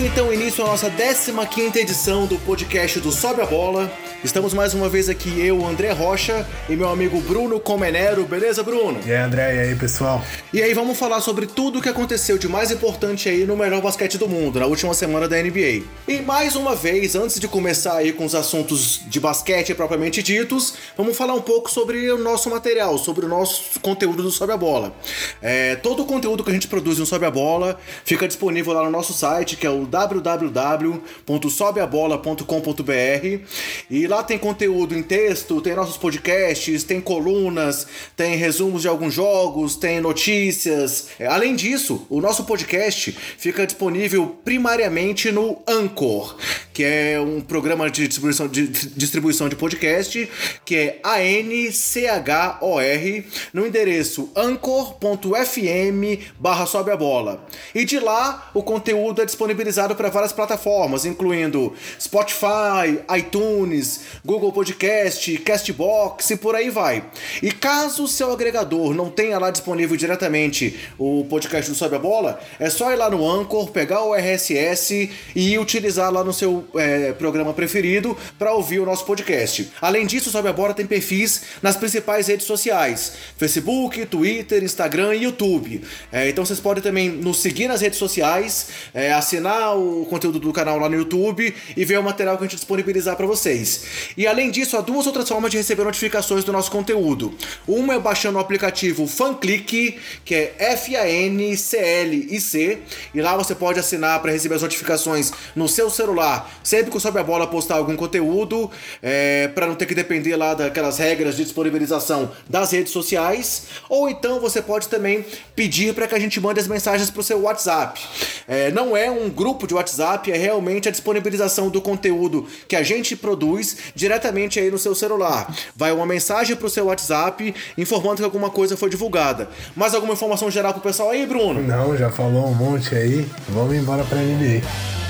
Dando então início à nossa 15 edição do podcast do Sobe a Bola. Estamos mais uma vez aqui, eu, André Rocha, e meu amigo Bruno Comenero. Beleza, Bruno? E aí, André, e aí, pessoal? E aí, vamos falar sobre tudo o que aconteceu de mais importante aí no melhor basquete do mundo, na última semana da NBA. E mais uma vez, antes de começar aí com os assuntos de basquete propriamente ditos, vamos falar um pouco sobre o nosso material, sobre o nosso conteúdo do Sobe a Bola. É, todo o conteúdo que a gente produz no Sobe a Bola fica disponível lá no nosso site, que é o www.sobeabola.com.br. E lá tem conteúdo em texto, tem nossos podcasts, tem colunas, tem resumos de alguns jogos, tem notícias. É, além disso, o nosso podcast fica disponível primariamente no Anchor, que é um programa de distribuição de, distribuição de podcast, que é A-N-C-H-O-R, no endereço anchor.fm barra sobe a bola. E de lá, o conteúdo é disponibilizado para várias plataformas, incluindo Spotify, iTunes, Google Podcast, Castbox e por aí vai. E caso o seu agregador não tenha lá disponível diretamente o podcast do Sobe a Bola, é só ir lá no Anchor, pegar o RSS e utilizar lá no seu é, programa preferido para ouvir o nosso podcast. Além disso, o Sobe a Bola tem perfis nas principais redes sociais: Facebook, Twitter, Instagram e YouTube. É, então vocês podem também nos seguir nas redes sociais, é, assinar o conteúdo do canal lá no YouTube e ver o material que a gente disponibilizar para vocês. E além disso, há duas outras formas de receber notificações do nosso conteúdo. Uma é baixando o aplicativo FanClick, que é F-A-N-C-L-I-C, e lá você pode assinar para receber as notificações no seu celular sempre que o Sobe a Bola postar algum conteúdo, é, para não ter que depender lá daquelas regras de disponibilização das redes sociais. Ou então você pode também pedir para que a gente mande as mensagens para o seu WhatsApp. É, não é um grupo de WhatsApp, é realmente a disponibilização do conteúdo que a gente produz diretamente aí no seu celular. Vai uma mensagem pro seu WhatsApp informando que alguma coisa foi divulgada. Mais alguma informação geral pro pessoal aí, Bruno? Não, já falou um monte aí. Vamos embora pra NBA.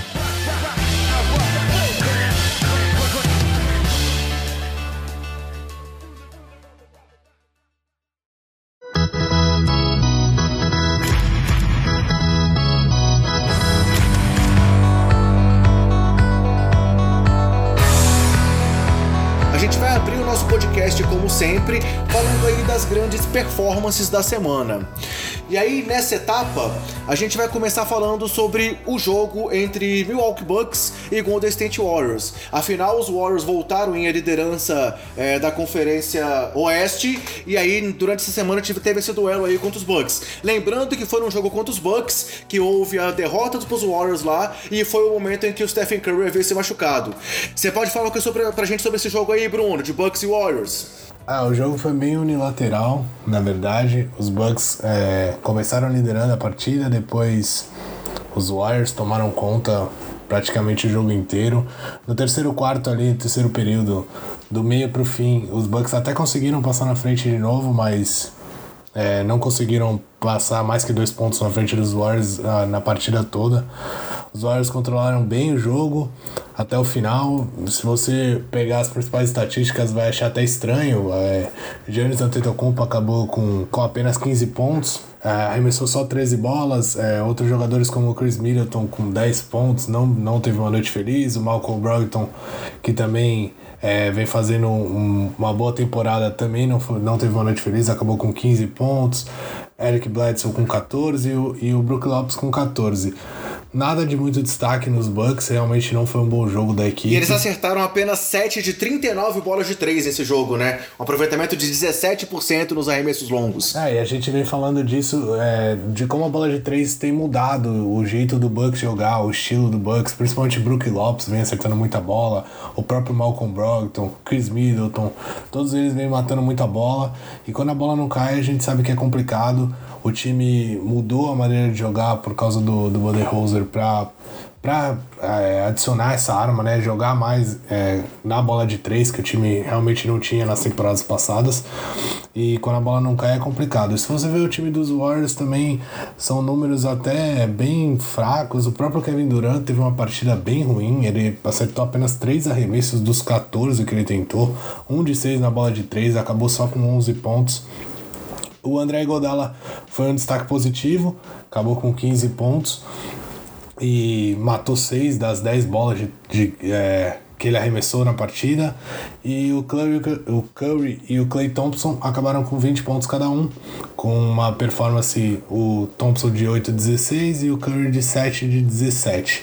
Sempre, falando aí das grandes performances da semana. E aí, nessa etapa, a gente vai começar falando sobre o jogo entre Milwaukee Bucks e Golden State Warriors. Afinal, os Warriors voltaram em liderança é, da Conferência Oeste, e aí, durante essa semana, teve esse duelo aí contra os Bucks. Lembrando que foi um jogo contra os Bucks que houve a derrota dos Warriors lá, e foi o momento em que o Stephen Curry veio se machucado. Você pode falar o que sobre, pra gente sobre esse jogo aí, Bruno, de Bucks e Warriors? Ah, o jogo foi bem unilateral, na verdade. Os Bucks é, começaram liderando a partida, depois os Warriors tomaram conta praticamente o jogo inteiro. No terceiro quarto ali, terceiro período, do meio para o fim, os Bucks até conseguiram passar na frente de novo, mas é, não conseguiram passar mais que dois pontos na frente dos Warriors ah, na partida toda. Os Warriors controlaram bem o jogo até o final. Se você pegar as principais estatísticas, vai achar até estranho. É, Giannis Antetokounmpo acabou com, com apenas 15 pontos. É, arremessou só 13 bolas. É, outros jogadores como o Chris Middleton com 10 pontos não, não teve uma noite feliz. O Malcolm Brogdon, que também é, vem fazendo um, uma boa temporada, também não, não teve uma noite feliz, acabou com 15 pontos. Eric Bledsoe com 14 e o, e o Brook Lopes com 14. Nada de muito destaque nos Bucks, realmente não foi um bom jogo da equipe. E eles acertaram apenas 7 de 39 bolas de 3 nesse jogo, né? Um aproveitamento de 17% nos arremessos longos. É, e a gente vem falando disso, é, de como a bola de 3 tem mudado o jeito do Bucks jogar, o estilo do Bucks, principalmente Brook Lopes vem acertando muita bola, o próprio Malcolm Brogdon, Chris Middleton, todos eles vêm matando muita bola, e quando a bola não cai a gente sabe que é complicado o time mudou a maneira de jogar por causa do, do Budenholzer para para é, adicionar essa arma, né, jogar mais é, na bola de três que o time realmente não tinha nas temporadas passadas e quando a bola não cai é complicado. Se você ver o time dos Warriors também são números até bem fracos. O próprio Kevin Durant teve uma partida bem ruim, ele acertou apenas três arremessos dos 14 que ele tentou, um de seis na bola de três, acabou só com 11 pontos. O André Godala foi um destaque positivo, acabou com 15 pontos. e matou 6 das 10 bolas de, de é, que ele arremessou na partida. E o Curry, o Curry e o Clay Thompson acabaram com 20 pontos cada um, com uma performance, o Thompson de 8 16 e o Curry de 7 de 17.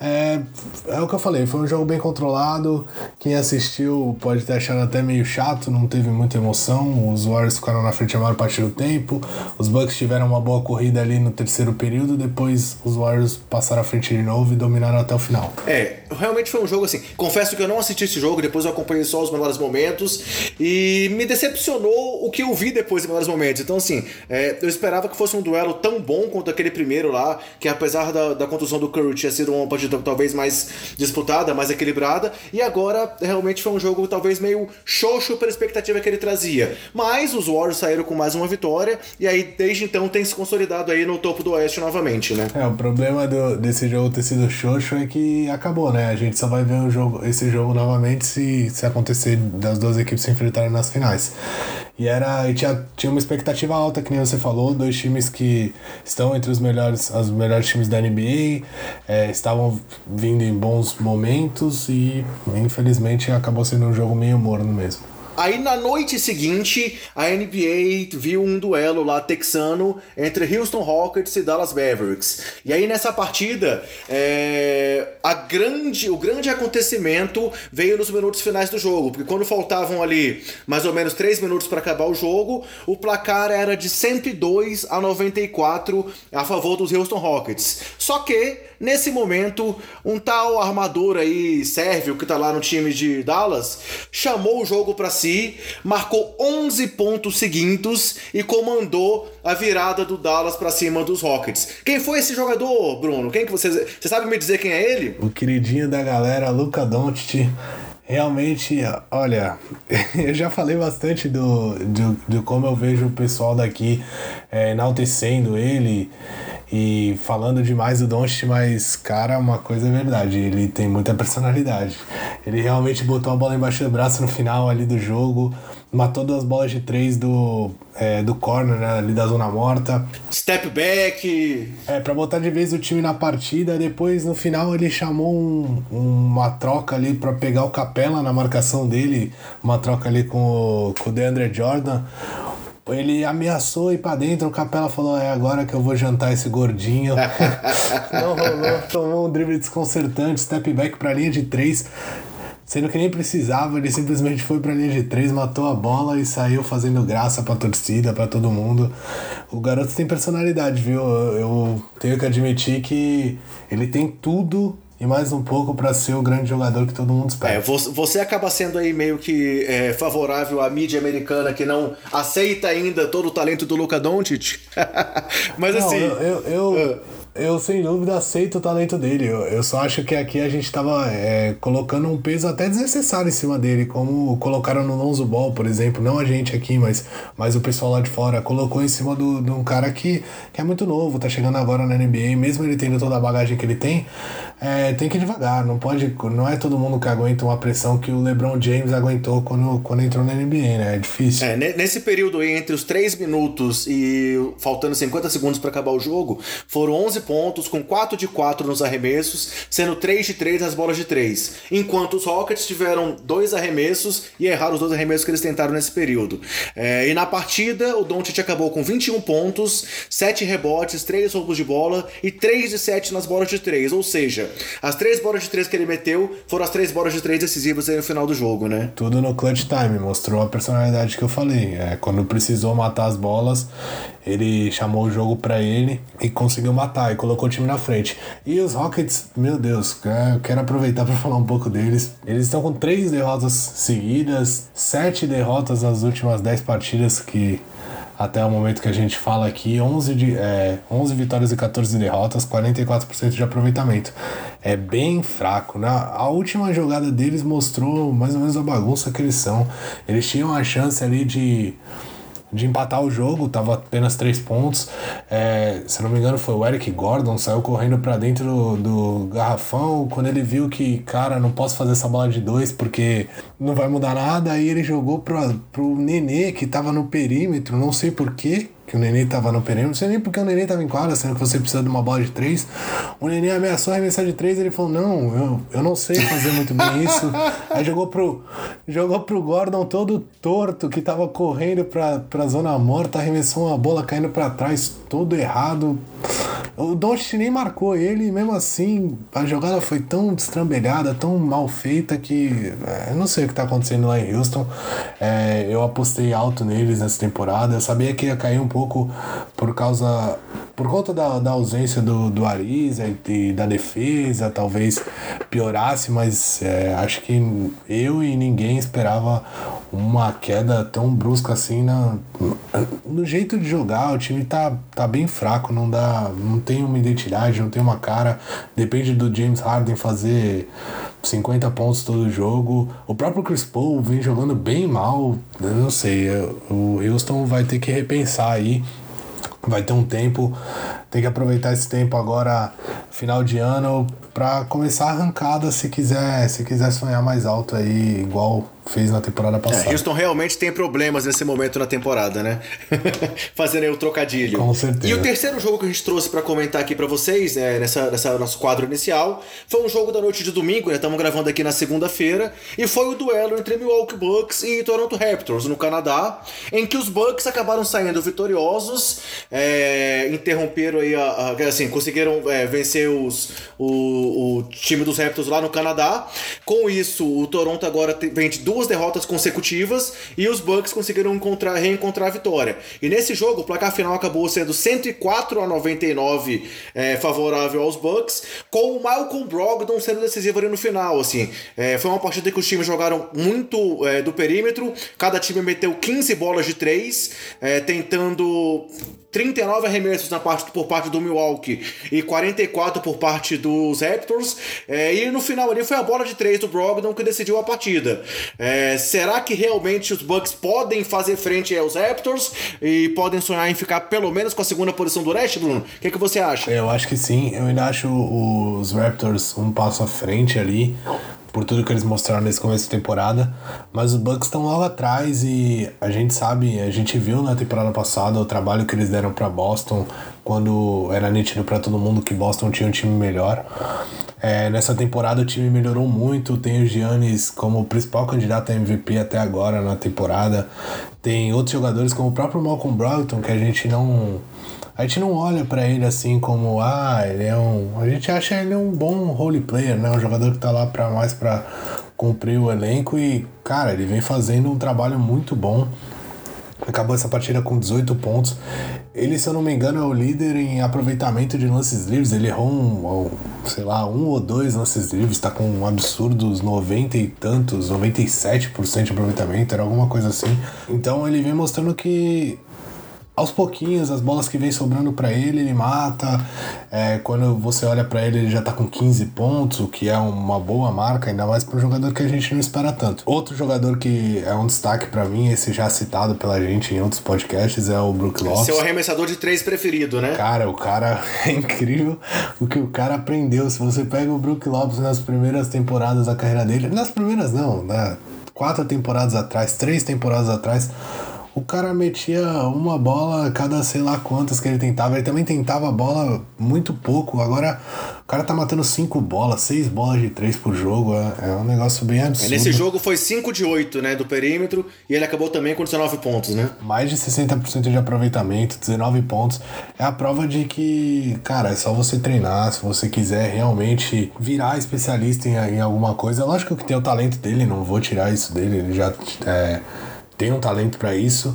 É, é o que eu falei, foi um jogo bem controlado. Quem assistiu pode ter achado até meio chato, não teve muita emoção. Os Warriors ficaram na frente a maior parte do tempo. Os Bucks tiveram uma boa corrida ali no terceiro período. Depois os Warriors passaram à frente de novo e dominaram até o final. É, realmente foi um jogo assim. Confesso que eu não assisti esse jogo, depois eu acompanhei só os melhores momentos. E me decepcionou o que eu vi depois dos melhores momentos. Então, assim, é, eu esperava que fosse um duelo tão bom quanto aquele primeiro lá, que apesar da, da contusão do Curry tinha sido uma partida talvez mais disputada, mais equilibrada, e agora realmente foi um jogo talvez meio xoxo pela expectativa que ele trazia. Mas os Warriors saíram com mais uma vitória, e aí desde então tem se consolidado aí no topo do Oeste novamente, né? É, o problema do, desse jogo ter sido xoxo é que acabou, né? A gente só vai ver um jogo, esse jogo novamente se, se acontecer das duas equipes se enfrentarem nas finais. E era. E tinha, tinha uma expectativa alta, que nem você falou, dois times que estão entre os melhores, os melhores times da NBA, é, estavam vindo em bons momentos e infelizmente acabou sendo um jogo meio morno mesmo. Aí na noite seguinte, a NBA viu um duelo lá texano entre Houston Rockets e Dallas Mavericks. E aí nessa partida, é, a grande, o grande acontecimento veio nos minutos finais do jogo, porque quando faltavam ali mais ou menos 3 minutos para acabar o jogo, o placar era de 102 a 94 a favor dos Houston Rockets. Só que nesse momento, um tal armador aí sérvio que tá lá no time de Dallas chamou o jogo para si marcou 11 pontos seguidos e comandou a virada do Dallas para cima dos Rockets. Quem foi esse jogador, Bruno? Quem que você, você sabe me dizer quem é ele? O queridinho da galera, Luca Doncic. Realmente, olha, eu já falei bastante do, do, de como eu vejo o pessoal daqui é, enaltecendo ele e falando demais do Doncic, mas, cara, uma coisa é verdade, ele tem muita personalidade. Ele realmente botou a bola embaixo do braço no final ali do jogo, matou duas bolas de três do, é, do corner, né, ali da zona morta. Step back. É, pra botar de vez o time na partida. Depois, no final, ele chamou um, uma troca ali para pegar o Capela na marcação dele, uma troca ali com o, com o DeAndre Jordan ele ameaçou ir pra dentro, o Capela falou: é agora que eu vou jantar esse gordinho. Não rolou, tomou um drible desconcertante, step back pra linha de três. Sendo que nem precisava, ele simplesmente foi pra linha de três, matou a bola e saiu fazendo graça pra torcida, pra todo mundo. O garoto tem personalidade, viu? Eu tenho que admitir que ele tem tudo e mais um pouco para ser o grande jogador que todo mundo espera. É, você acaba sendo aí meio que é, favorável à mídia americana que não aceita ainda todo o talento do Luca Doncic. Mas não, assim. Eu, eu, eu, uh eu sem dúvida aceito o talento dele. Eu, eu só acho que aqui a gente tava é, colocando um peso até desnecessário em cima dele, como colocaram no Lonzo Ball, por exemplo. Não a gente aqui, mas, mas o pessoal lá de fora colocou em cima do, de um cara que, que é muito novo, tá chegando agora na NBA, mesmo ele tendo toda a bagagem que ele tem, é, tem que ir devagar. Não pode. Não é todo mundo que aguenta uma pressão que o LeBron James aguentou quando, quando entrou na NBA, né? É difícil. É, nesse período aí, entre os 3 minutos e faltando 50 segundos para acabar o jogo, foram 11 pontos, com 4 de 4 nos arremessos, sendo 3 de 3 nas bolas de 3. Enquanto os Rockets tiveram dois arremessos e erraram os dois arremessos que eles tentaram nesse período. É, e na partida, o Doncic acabou com 21 pontos, 7 rebotes, 3 roubos de bola e 3 de 7 nas bolas de 3. Ou seja, as 3 bolas de 3 que ele meteu foram as 3 bolas de 3 decisivas aí no final do jogo, né? Tudo no clutch time, mostrou a personalidade que eu falei. É, quando precisou matar as bolas, ele chamou o jogo para ele e conseguiu matar e colocou o time na frente. E os Rockets, meu Deus, é, eu quero aproveitar para falar um pouco deles. Eles estão com três derrotas seguidas, sete derrotas nas últimas dez partidas que até o momento que a gente fala aqui, 11, de, é, 11 vitórias e 14 derrotas, 44% de aproveitamento. É bem fraco. Né? A última jogada deles mostrou mais ou menos a bagunça que eles são. Eles tinham a chance ali de de empatar o jogo, tava apenas três pontos. É, se não me engano, foi o Eric Gordon, saiu correndo para dentro do, do, garrafão. Quando ele viu que, cara, não posso fazer essa bola de dois porque não vai mudar nada, aí ele jogou pro, pro Nenê, que tava no perímetro, não sei porquê que o Nenê tava no perímetro. Não sei nem porque o Nenê tava em quadra, sendo que você precisa de uma bola de três. O Nenê ameaçou arremessar de três, ele falou, não, eu, eu não sei fazer muito bem isso. Aí jogou pro, jogou pro Gordon todo torto, que tava correndo pra, pra zona morta, arremessou uma bola caindo para trás, todo errado. O Doncic nem marcou ele, mesmo assim a jogada foi tão destrambelhada, tão mal feita que é, eu não sei o que tá acontecendo lá em Houston. É, eu apostei alto neles nessa temporada. Eu sabia que ia cair um pouco por causa. Por conta da, da ausência do, do Ariza e, da defesa, talvez piorasse, mas é, acho que eu e ninguém esperava uma queda tão brusca assim na, no jeito de jogar. O time tá, tá bem fraco, não dá. Não tem uma identidade, não tem uma cara. Depende do James Harden fazer 50 pontos todo jogo. O próprio Chris Paul vem jogando bem mal. Eu não sei. O Houston vai ter que repensar aí. Vai ter um tempo, tem que aproveitar esse tempo agora, final de ano, para começar a arrancada se quiser, se quiser sonhar mais alto aí, igual fez na temporada passada. É, Houston realmente tem problemas nesse momento na temporada, né? Fazendo aí o trocadilho. Com certeza. E o terceiro jogo que a gente trouxe para comentar aqui para vocês, né, nessa, nessa nosso quadro inicial, foi um jogo da noite de domingo, né? Estamos gravando aqui na segunda-feira, e foi o duelo entre Milwaukee Bucks e Toronto Raptors no Canadá, em que os Bucks acabaram saindo vitoriosos, é, interromperam aí a, a assim, conseguiram é, vencer os, o, o time dos Raptors lá no Canadá. Com isso, o Toronto agora vem de duas derrotas consecutivas e os Bucks conseguiram encontrar, reencontrar a vitória. E nesse jogo, o placar final acabou sendo 104 a 99 é, favorável aos Bucks, com o Malcolm Brogdon sendo decisivo ali no final. Assim, é, foi uma partida que os times jogaram muito é, do perímetro, cada time meteu 15 bolas de 3, é, tentando 39 arremessos na parte, por parte do Milwaukee e 44 por parte dos Raptors. É, e no final ali foi a bola de 3 do Brogdon que decidiu a partida. É, será que realmente os Bucks podem fazer frente aos Raptors e podem sonhar em ficar pelo menos com a segunda posição do leste, Bruno? O que, que você acha? Eu acho que sim. Eu ainda acho os Raptors um passo à frente ali por tudo que eles mostraram nesse começo de temporada. Mas os Bucks estão logo atrás e a gente sabe, a gente viu na temporada passada o trabalho que eles deram para Boston quando era nítido para todo mundo que Boston tinha um time melhor. É, nessa temporada o time melhorou muito, tem o Giannis como principal candidato a MVP até agora na temporada. Tem outros jogadores como o próprio Malcolm Brogdon que a gente não a gente não olha para ele assim como, ah, ele é um. A gente acha ele um bom role player, né? Um jogador que tá lá para mais para cumprir o elenco e, cara, ele vem fazendo um trabalho muito bom. Acabou essa partida com 18 pontos. Ele, se eu não me engano, é o líder em aproveitamento de lances livres. Ele errou um, sei lá, um ou dois lances livres, tá com um absurdos 90 e tantos, 97% de aproveitamento, era alguma coisa assim. Então ele vem mostrando que aos pouquinhos, as bolas que vem sobrando para ele, ele mata. É, quando você olha para ele, ele já tá com 15 pontos, o que é uma boa marca, ainda mais para um jogador que a gente não espera tanto. Outro jogador que é um destaque para mim, esse já citado pela gente em outros podcasts, é o Brook Lopes. Seu arremessador de três preferido, né? Cara, o cara é incrível o que o cara aprendeu. Se você pega o Brook Lopes nas primeiras temporadas da carreira dele, nas primeiras não, né? Quatro temporadas atrás, três temporadas atrás, o cara metia uma bola a cada sei lá quantas que ele tentava. Ele também tentava a bola muito pouco. Agora o cara tá matando cinco bolas, seis bolas de três por jogo. É, é um negócio bem absurdo. nesse jogo foi 5 de 8, né? Do perímetro. E ele acabou também com 19 pontos, né? Mais de 60% de aproveitamento, 19 pontos. É a prova de que, cara, é só você treinar. Se você quiser realmente virar especialista em, em alguma coisa. Lógico que tem o talento dele, não vou tirar isso dele. Ele já. É, tem um talento para isso,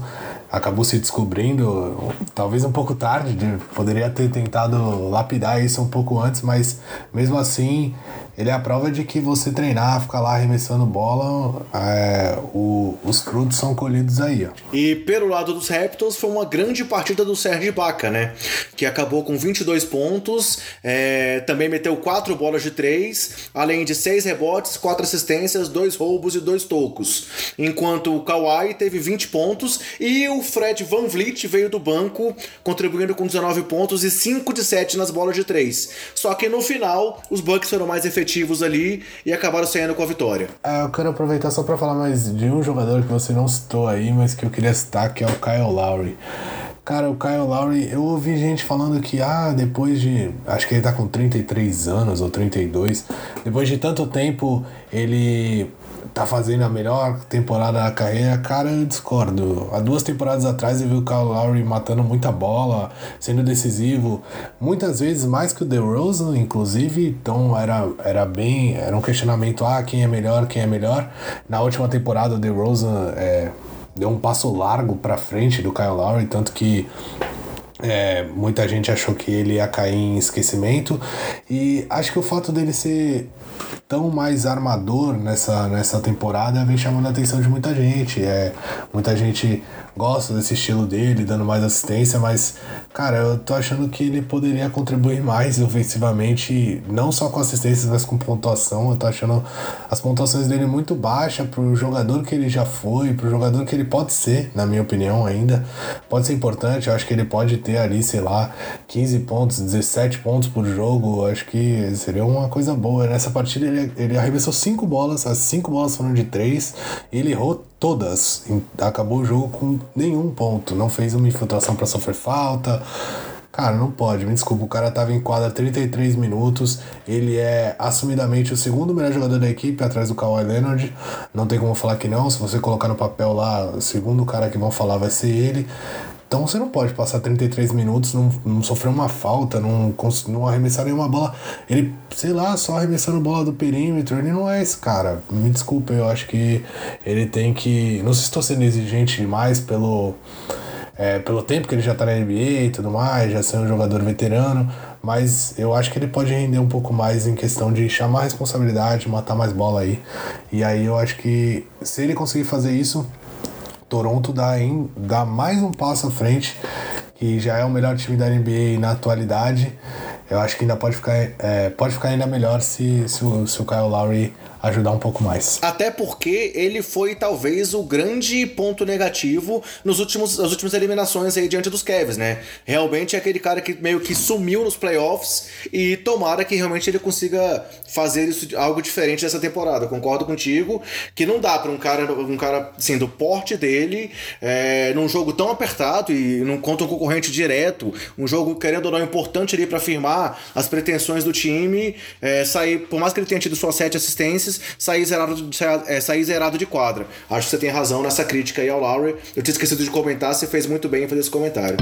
acabou se descobrindo, talvez um pouco tarde, poderia ter tentado lapidar isso um pouco antes, mas mesmo assim ele é a prova de que você treinar, ficar lá arremessando bola, é, o, os frutos são colhidos aí. Ó. E pelo lado dos Raptors foi uma grande partida do Serge Ibaka, né? Que acabou com 22 pontos, é, também meteu 4 bolas de 3, além de 6 rebotes, 4 assistências, 2 roubos e 2 tocos. Enquanto o Kawhi teve 20 pontos e o Fred Van Vliet veio do banco, contribuindo com 19 pontos e 5 de 7 nas bolas de 3. Só que no final, os Bucks foram mais efetivos efetivos ali e acabaram saindo com a vitória. É, eu quero aproveitar só para falar mais de um jogador que você não citou aí, mas que eu queria citar, que é o Kyle Lowry. Cara, o Kyle Lowry, eu ouvi gente falando que, ah, depois de. Acho que ele tá com 33 anos ou 32. Depois de tanto tempo, ele tá fazendo a melhor temporada da carreira, cara, eu discordo. Há duas temporadas atrás eu vi o Kyle Lowry matando muita bola, sendo decisivo, muitas vezes mais que o DeRozan, inclusive, então era, era bem, era um questionamento, ah, quem é melhor, quem é melhor. Na última temporada o DeRozan é, deu um passo largo para frente do Kyle Lowry, tanto que é, muita gente achou que ele ia cair em esquecimento e acho que o fato dele ser tão mais armador nessa, nessa temporada vem chamando a atenção de muita gente. É, muita gente gosto desse estilo dele, dando mais assistência, mas, cara, eu tô achando que ele poderia contribuir mais ofensivamente, não só com assistências, mas com pontuação. Eu tô achando as pontuações dele muito baixas pro jogador que ele já foi, pro jogador que ele pode ser, na minha opinião, ainda. Pode ser importante, eu acho que ele pode ter ali, sei lá, 15 pontos, 17 pontos por jogo. Eu acho que seria uma coisa boa. Nessa partida ele, ele arremessou 5 bolas, as 5 bolas foram de 3, e ele errou todas. Acabou o jogo com nenhum ponto. Não fez uma infiltração para sofrer falta. Cara, não pode, me desculpa. O cara tava em quadra 33 minutos. Ele é assumidamente o segundo melhor jogador da equipe, atrás do Kawhi Leonard. Não tem como falar que não. Se você colocar no papel lá, o segundo cara que vão falar vai ser ele. Então você não pode passar 33 minutos, não, não sofrer uma falta, não, não arremessar nenhuma bola. Ele, sei lá, só arremessando bola do perímetro, ele não é esse cara. Me desculpa, eu acho que ele tem que. Não sei se estou sendo exigente demais pelo. É, pelo tempo que ele já tá na NBA e tudo mais, já ser um jogador veterano, mas eu acho que ele pode render um pouco mais em questão de chamar a responsabilidade, matar mais bola aí. E aí eu acho que se ele conseguir fazer isso, Toronto dá, em, dá mais um passo à frente, que já é o melhor time da NBA na atualidade. Eu acho que ainda pode ficar, é, pode ficar ainda melhor se, se, se o Kyle Lowry ajudar um pouco mais. Até porque ele foi talvez o grande ponto negativo nos últimos, nas últimas eliminações aí diante dos Cavs, né? Realmente é aquele cara que meio que sumiu nos playoffs e tomara que realmente ele consiga fazer isso algo diferente dessa temporada. Concordo contigo que não dá para um cara um cara assim, do porte dele é, num jogo tão apertado e não contra um concorrente direto, um jogo querendo ou não importante ali para afirmar as pretensões do time, é, sair por mais que ele tenha tido suas sete assistências sair zerado, é, sair zerado de quadra. Acho que você tem razão nessa crítica aí ao Lowry. Eu tinha esquecido de comentar, você fez muito bem em fazer esse comentário.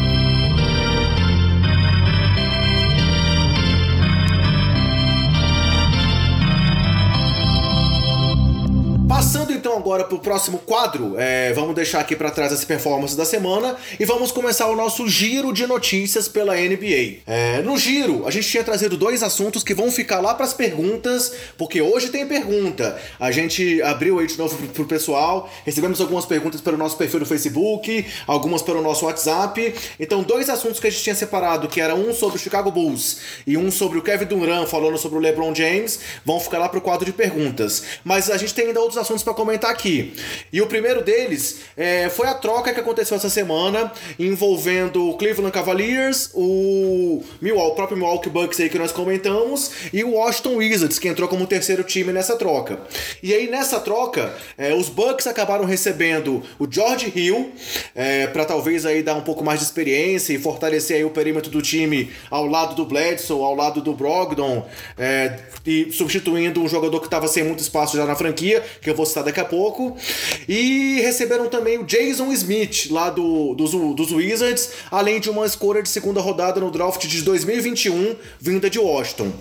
Então agora para o próximo quadro, é, vamos deixar aqui para trás as performances da semana e vamos começar o nosso giro de notícias pela NBA. É, no giro, a gente tinha trazido dois assuntos que vão ficar lá para as perguntas, porque hoje tem pergunta. A gente abriu aí de novo para o pessoal, recebemos algumas perguntas pelo nosso perfil no Facebook, algumas pelo nosso WhatsApp. Então, dois assuntos que a gente tinha separado, que era um sobre o Chicago Bulls e um sobre o Kevin Durant falando sobre o LeBron James, vão ficar lá para o quadro de perguntas. Mas a gente tem ainda outros assuntos para comentar aqui. E o primeiro deles é, foi a troca que aconteceu essa semana envolvendo o Cleveland Cavaliers, o, Milwaukee, o próprio Milwaukee Bucks aí que nós comentamos e o Washington Wizards que entrou como terceiro time nessa troca. E aí nessa troca, é, os Bucks acabaram recebendo o George Hill é, para talvez aí dar um pouco mais de experiência e fortalecer aí o perímetro do time ao lado do Bledsoe, ao lado do Brogdon, é, e substituindo um jogador que estava sem muito espaço já na franquia, que eu vou citar daqui a pouco. E receberam também o Jason Smith, lá do, dos, dos Wizards, além de uma escolha de segunda rodada no draft de 2021, vinda de Washington.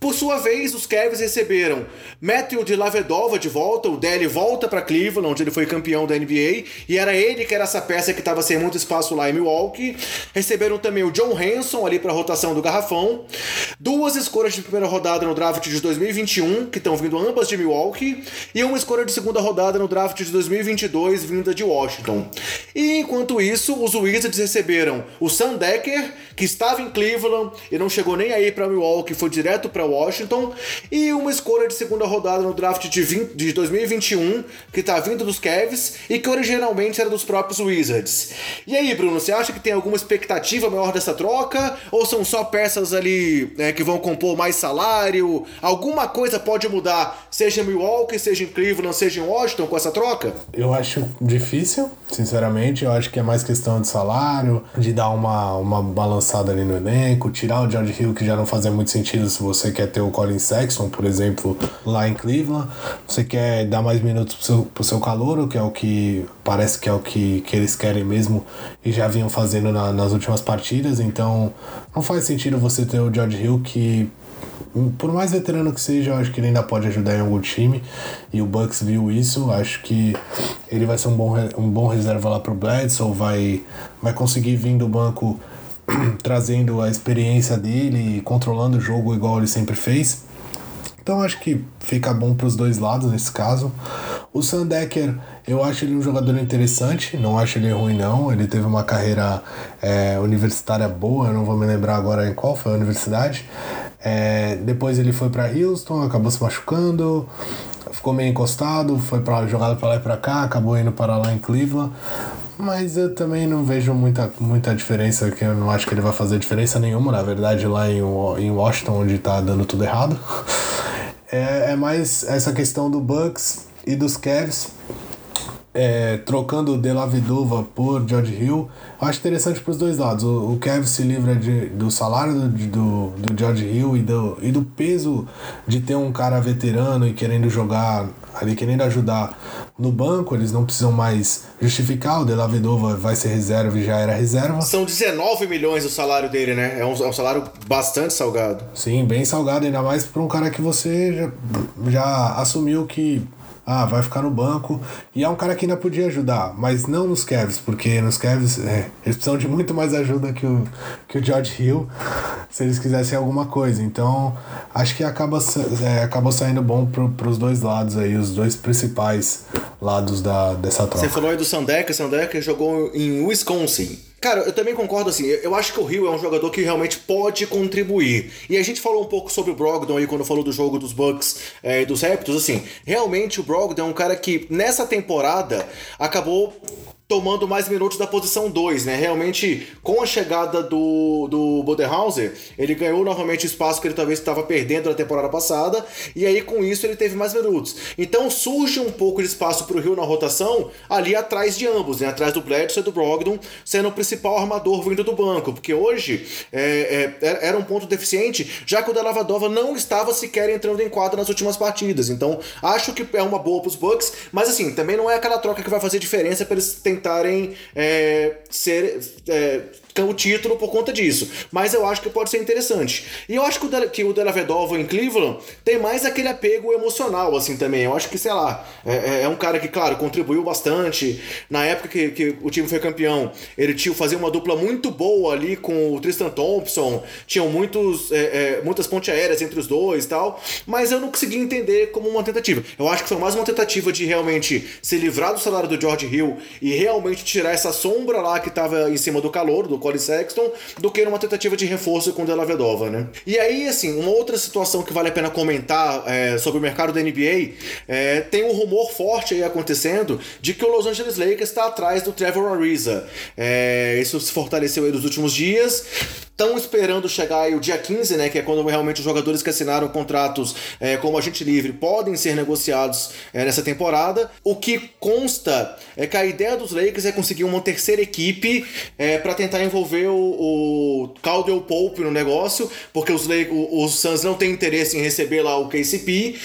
Por sua vez, os Cavs receberam Matthew de Lavedova de volta, o Dele volta para Cleveland, onde ele foi campeão da NBA, e era ele que era essa peça que estava sem muito espaço lá em Milwaukee. Receberam também o John Hanson ali para rotação do garrafão. Duas escolhas de primeira rodada no draft de 2021, que estão vindo ambas de Milwaukee, e uma escolha de segunda rodada no draft de 2022, vinda de Washington. E enquanto isso, os Wizards receberam o Sam Decker, que estava em Cleveland e não chegou nem aí para Milwaukee, foi direto para Washington, e uma escolha de segunda rodada no draft de, 20, de 2021, que está vindo dos Cavs e que originalmente era dos próprios Wizards. E aí, Bruno, você acha que tem alguma expectativa maior dessa troca? Ou são só peças ali é, que vão compor mais salário? Alguma coisa pode mudar, seja em Milwaukee, seja em Cleveland, seja seja em Washington com essa troca? Eu acho difícil, sinceramente. Eu acho que é mais questão de salário, de dar uma, uma balançada ali no elenco, tirar o George Hill, que já não fazia muito sentido se você quer ter o Colin Sexton, por exemplo, lá em Cleveland. Você quer dar mais minutos pro seu, pro seu calouro, que é o que parece que é o que, que eles querem mesmo e já vinham fazendo na, nas últimas partidas. Então não faz sentido você ter o George Hill que por mais veterano que seja, eu acho que ele ainda pode ajudar em algum time. E o Bucks viu isso. Acho que ele vai ser um bom, um bom reserva lá pro Bledsoe. Vai, vai conseguir vir do banco trazendo a experiência dele, controlando o jogo igual ele sempre fez. Então acho que fica bom para os dois lados nesse caso. O Sandecker, eu acho ele um jogador interessante, não acho ele ruim não. Ele teve uma carreira é, universitária boa, eu não vou me lembrar agora em qual foi a universidade. É, depois ele foi para Houston, acabou se machucando, ficou meio encostado, foi para jogado para lá e para cá, acabou indo para lá em Cleveland. Mas eu também não vejo muita, muita diferença, que eu não acho que ele vai fazer diferença nenhuma, na verdade, lá em, em Washington, onde tá dando tudo errado. É, é mais essa questão do Bucks e dos Cavs é, trocando De La Vedova por George Hill, acho interessante para os dois lados. O, o Kevin se livra de, do salário do, do, do George Hill e do, e do peso de ter um cara veterano e querendo jogar ali, querendo ajudar no banco. Eles não precisam mais justificar. O De La Vedova vai ser reserva e já era reserva. São 19 milhões o salário dele, né? É um, é um salário bastante salgado. Sim, bem salgado, ainda mais para um cara que você já, já assumiu que ah, vai ficar no banco. E é um cara que ainda podia ajudar, mas não nos Cavs, porque nos Cavs é, eles precisam de muito mais ajuda que o, que o George Hill se eles quisessem alguma coisa. Então, acho que acaba, é, acabou saindo bom para os dois lados aí, os dois principais lados da, dessa troca. Você falou aí do Sandecker, Sandecker jogou em Wisconsin. Cara, eu também concordo assim. Eu acho que o Rio é um jogador que realmente pode contribuir. E a gente falou um pouco sobre o Brogdon aí quando falou do jogo dos Bucks é, e dos Raptors. Assim, realmente o Brogdon é um cara que nessa temporada acabou tomando mais minutos da posição 2, né? Realmente, com a chegada do, do Bodenhauser, ele ganhou novamente o espaço que ele talvez estava perdendo na temporada passada, e aí com isso ele teve mais minutos. Então surge um pouco de espaço para o Rio na rotação ali atrás de ambos, né? Atrás do Bledsoe e do Brogdon, sendo o principal armador vindo do banco, porque hoje é, é, era um ponto deficiente, já que o Delavadova não estava sequer entrando em quadra nas últimas partidas. Então acho que é uma boa para os Bucks, mas assim, também não é aquela troca que vai fazer diferença para eles tentarem é, ser. É, o título por conta disso. Mas eu acho que pode ser interessante. E eu acho que o, De, que o Della em Cleveland tem mais aquele apego emocional, assim, também. Eu acho que, sei lá, é, é, é um cara que, claro, contribuiu bastante. Na época que, que o time foi campeão, ele tinha fazer uma dupla muito boa ali com o Tristan Thompson. Tinham muitos, é, é, muitas pontes aéreas entre os dois e tal. Mas eu não consegui entender como uma tentativa. Eu acho que foi mais uma tentativa de realmente se livrar do salário do George Hill e realmente tirar essa sombra lá que estava em cima do calor, do Colin Sexton, do que numa tentativa de reforço com o Della Vedova, né? E aí, assim, uma outra situação que vale a pena comentar é, sobre o mercado da NBA, é, tem um rumor forte aí acontecendo de que o Los Angeles Lakers está atrás do Trevor Ariza. É, isso se fortaleceu aí nos últimos dias estão esperando chegar aí o dia 15, né, que é quando realmente os jogadores que assinaram contratos é, como agente livre podem ser negociados é, nessa temporada. O que consta é que a ideia dos Lakers é conseguir uma terceira equipe é, para tentar envolver o, o Caldwell Pope no negócio, porque os, os Suns não têm interesse em receber lá o KCP,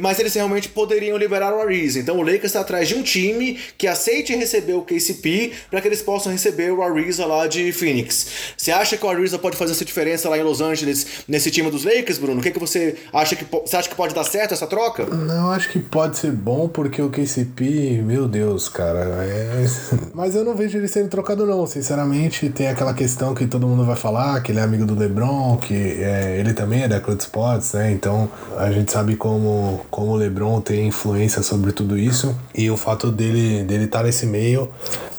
mas eles realmente poderiam liberar o Ariza. Então o Lakers está atrás de um time que aceite receber o KCP para que eles possam receber o Ariza lá de Phoenix. Você acha que o Ariza pode fazer essa diferença lá em Los Angeles nesse time dos Lakers, Bruno? O que, que você acha que você acha que pode dar certo essa troca? Não, acho que pode ser bom porque o KCP, meu Deus, cara, é... mas eu não vejo ele sendo trocado não, sinceramente. Tem aquela questão que todo mundo vai falar, que ele é amigo do LeBron, que é, ele também é da Clutch Sports, né? Então a gente sabe como como o LeBron tem influência sobre tudo isso e o fato dele dele estar tá nesse meio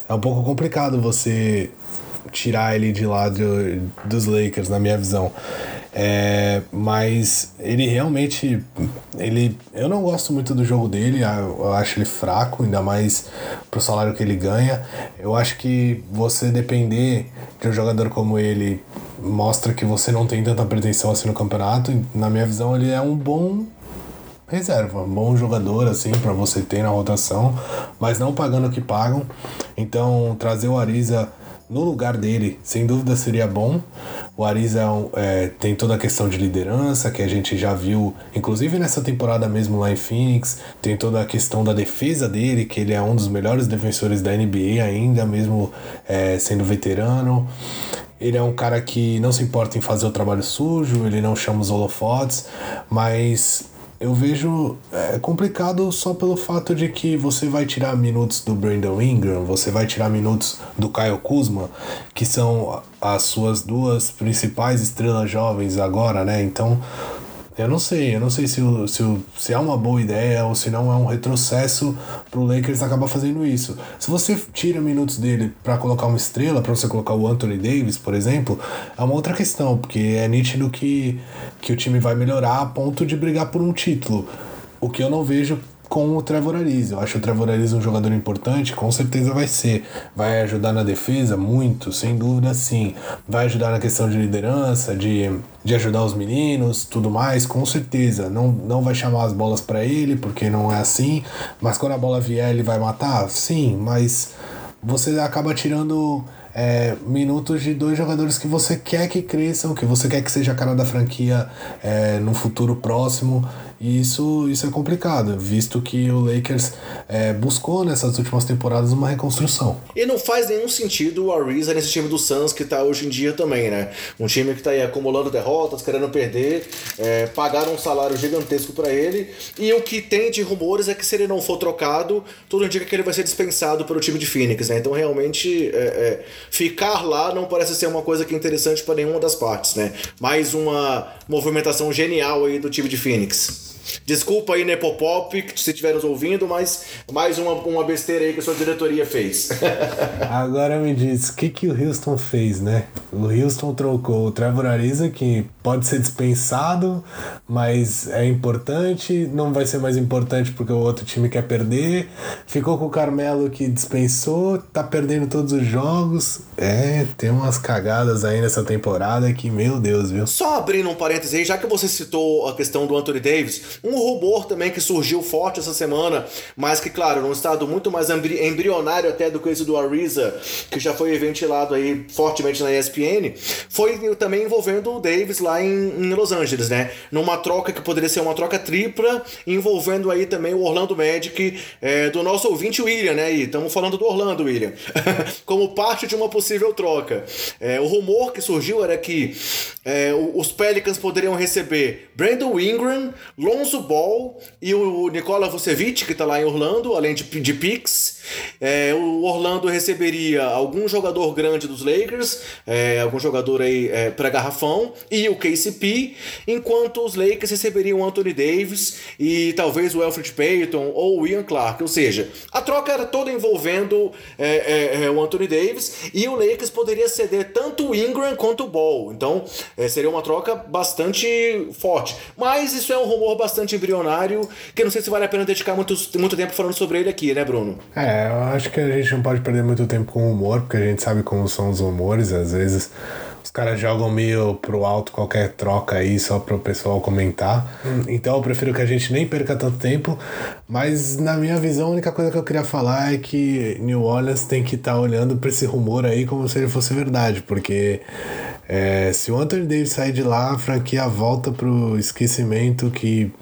é um pouco complicado você tirar ele de lá do, dos Lakers, na minha visão. É, mas ele realmente. Ele, eu não gosto muito do jogo dele, eu acho ele fraco, ainda mais pro salário que ele ganha. Eu acho que você depender de um jogador como ele mostra que você não tem tanta pretensão assim no campeonato. Na minha visão, ele é um bom reserva, bom jogador assim para você ter na rotação, mas não pagando o que pagam. Então trazer o Ariza no lugar dele, sem dúvida seria bom. O Ariza é, tem toda a questão de liderança que a gente já viu, inclusive nessa temporada mesmo lá em Phoenix. Tem toda a questão da defesa dele, que ele é um dos melhores defensores da NBA ainda, mesmo é, sendo veterano. Ele é um cara que não se importa em fazer o trabalho sujo, ele não chama os holofotes, mas eu vejo é, complicado só pelo fato de que você vai tirar minutos do Brandon Ingram, você vai tirar minutos do Kyle Kuzma, que são as suas duas principais estrelas jovens agora, né? Então eu não sei, eu não sei se, se, se é uma boa ideia ou se não é um retrocesso pro Lakers acabar fazendo isso. Se você tira minutos dele para colocar uma estrela, para você colocar o Anthony Davis, por exemplo, é uma outra questão, porque é nítido que, que o time vai melhorar a ponto de brigar por um título. O que eu não vejo com o Trevor Ariza. Eu acho o Trevor Ariza um jogador importante, com certeza vai ser. Vai ajudar na defesa muito, sem dúvida sim. Vai ajudar na questão de liderança, de, de ajudar os meninos, tudo mais, com certeza. Não, não vai chamar as bolas para ele, porque não é assim. Mas quando a bola vier, ele vai matar? Sim, mas você acaba tirando é, minutos de dois jogadores que você quer que cresçam, que você quer que seja a cara da franquia é, no futuro próximo. E isso, isso é complicado, visto que o Lakers é, buscou nessas últimas temporadas uma reconstrução. E não faz nenhum sentido o Ariza nesse time do Suns que tá hoje em dia também, né? Um time que tá aí acumulando derrotas, querendo perder, é, pagaram um salário gigantesco para ele. E o que tem de rumores é que se ele não for trocado, tudo indica que ele vai ser dispensado pelo time de Phoenix, né? Então realmente é, é ficar lá não parece ser uma coisa que é interessante para nenhuma das partes, né? Mais uma movimentação genial aí do time de Phoenix. Desculpa aí, Nepopop, se estiver nos ouvindo, mas mais uma, uma besteira aí que a sua diretoria fez. Agora me diz, o que, que o Houston fez, né? O Houston trocou o Trevor Ariza, que pode ser dispensado, mas é importante, não vai ser mais importante porque o outro time quer perder. Ficou com o Carmelo, que dispensou, tá perdendo todos os jogos. É, tem umas cagadas aí nessa temporada que, meu Deus, viu? Só abrindo um parêntese aí, já que você citou a questão do Anthony Davis, um rumor também que surgiu forte essa semana, mas que, claro, num estado muito mais embrionário até do que esse do Ariza, que já foi ventilado aí fortemente na ESPN, foi também envolvendo o Davis lá em, em Los Angeles, né? Numa troca que poderia ser uma troca tripla, envolvendo aí também o Orlando Magic, é, do nosso ouvinte William, né? Estamos falando do Orlando, William, como parte de uma possível troca. É, o rumor que surgiu era que é, os Pelicans poderiam receber Brandon Ingram, Lonzo Ball e o Nikola Vucevic, que está lá em Orlando, além de, de. É, o Orlando receberia algum jogador grande dos Lakers, é, algum jogador aí é, para garrafão, e o KCP, enquanto os Lakers receberiam o Anthony Davis e talvez o Alfred Payton ou o Ian Clark. Ou seja, a troca era toda envolvendo é, é, é, o Anthony Davis e o Lakers poderia ceder tanto o Ingram quanto o Ball. Então seria uma troca bastante forte. Mas isso é um rumor bastante embrionário que não sei se vale a pena dedicar muito, muito tempo falando sobre ele aqui, né, Bruno? É, eu acho que a gente não pode perder muito tempo com o humor, porque a gente sabe como são os humores, às vezes os caras jogam meio pro alto qualquer troca aí só pro pessoal comentar. Então eu prefiro que a gente nem perca tanto tempo. Mas na minha visão, a única coisa que eu queria falar é que New Orleans tem que estar tá olhando pra esse rumor aí como se ele fosse verdade. Porque é, se o Anthony Davis sair de lá, a franquia volta pro esquecimento que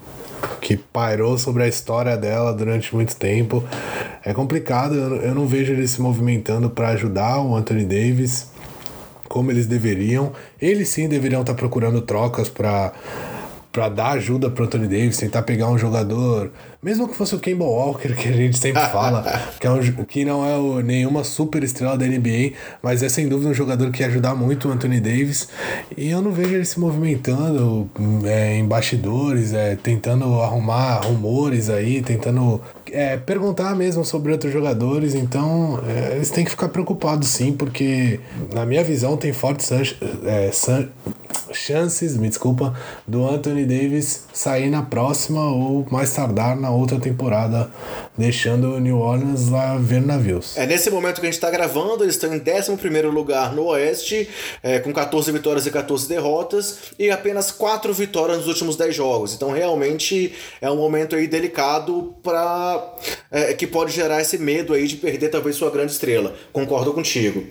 que pairou sobre a história dela durante muito tempo. É complicado, eu não vejo ele se movimentando para ajudar o Anthony Davis como eles deveriam. Eles sim deveriam estar tá procurando trocas para para dar ajuda pro Anthony Davis, tentar pegar um jogador, mesmo que fosse o Kemba Walker, que a gente sempre fala, que, é um, que não é o, nenhuma super estrela da NBA, mas é sem dúvida um jogador que ia ajudar muito o Anthony Davis. E eu não vejo ele se movimentando é, em bastidores, é, tentando arrumar rumores aí, tentando é, perguntar mesmo sobre outros jogadores. Então é, eles têm que ficar preocupados sim, porque na minha visão tem fortes é, chances, me desculpa, do Anthony Davis sair na próxima ou mais tardar na outra temporada, deixando o New Orleans lá ver navios. É nesse momento que a gente está gravando, eles estão em 11 lugar no Oeste, é, com 14 vitórias e 14 derrotas, e apenas 4 vitórias nos últimos 10 jogos. Então realmente é um momento aí delicado para é, que pode gerar esse medo aí de perder talvez sua grande estrela. Concordo contigo.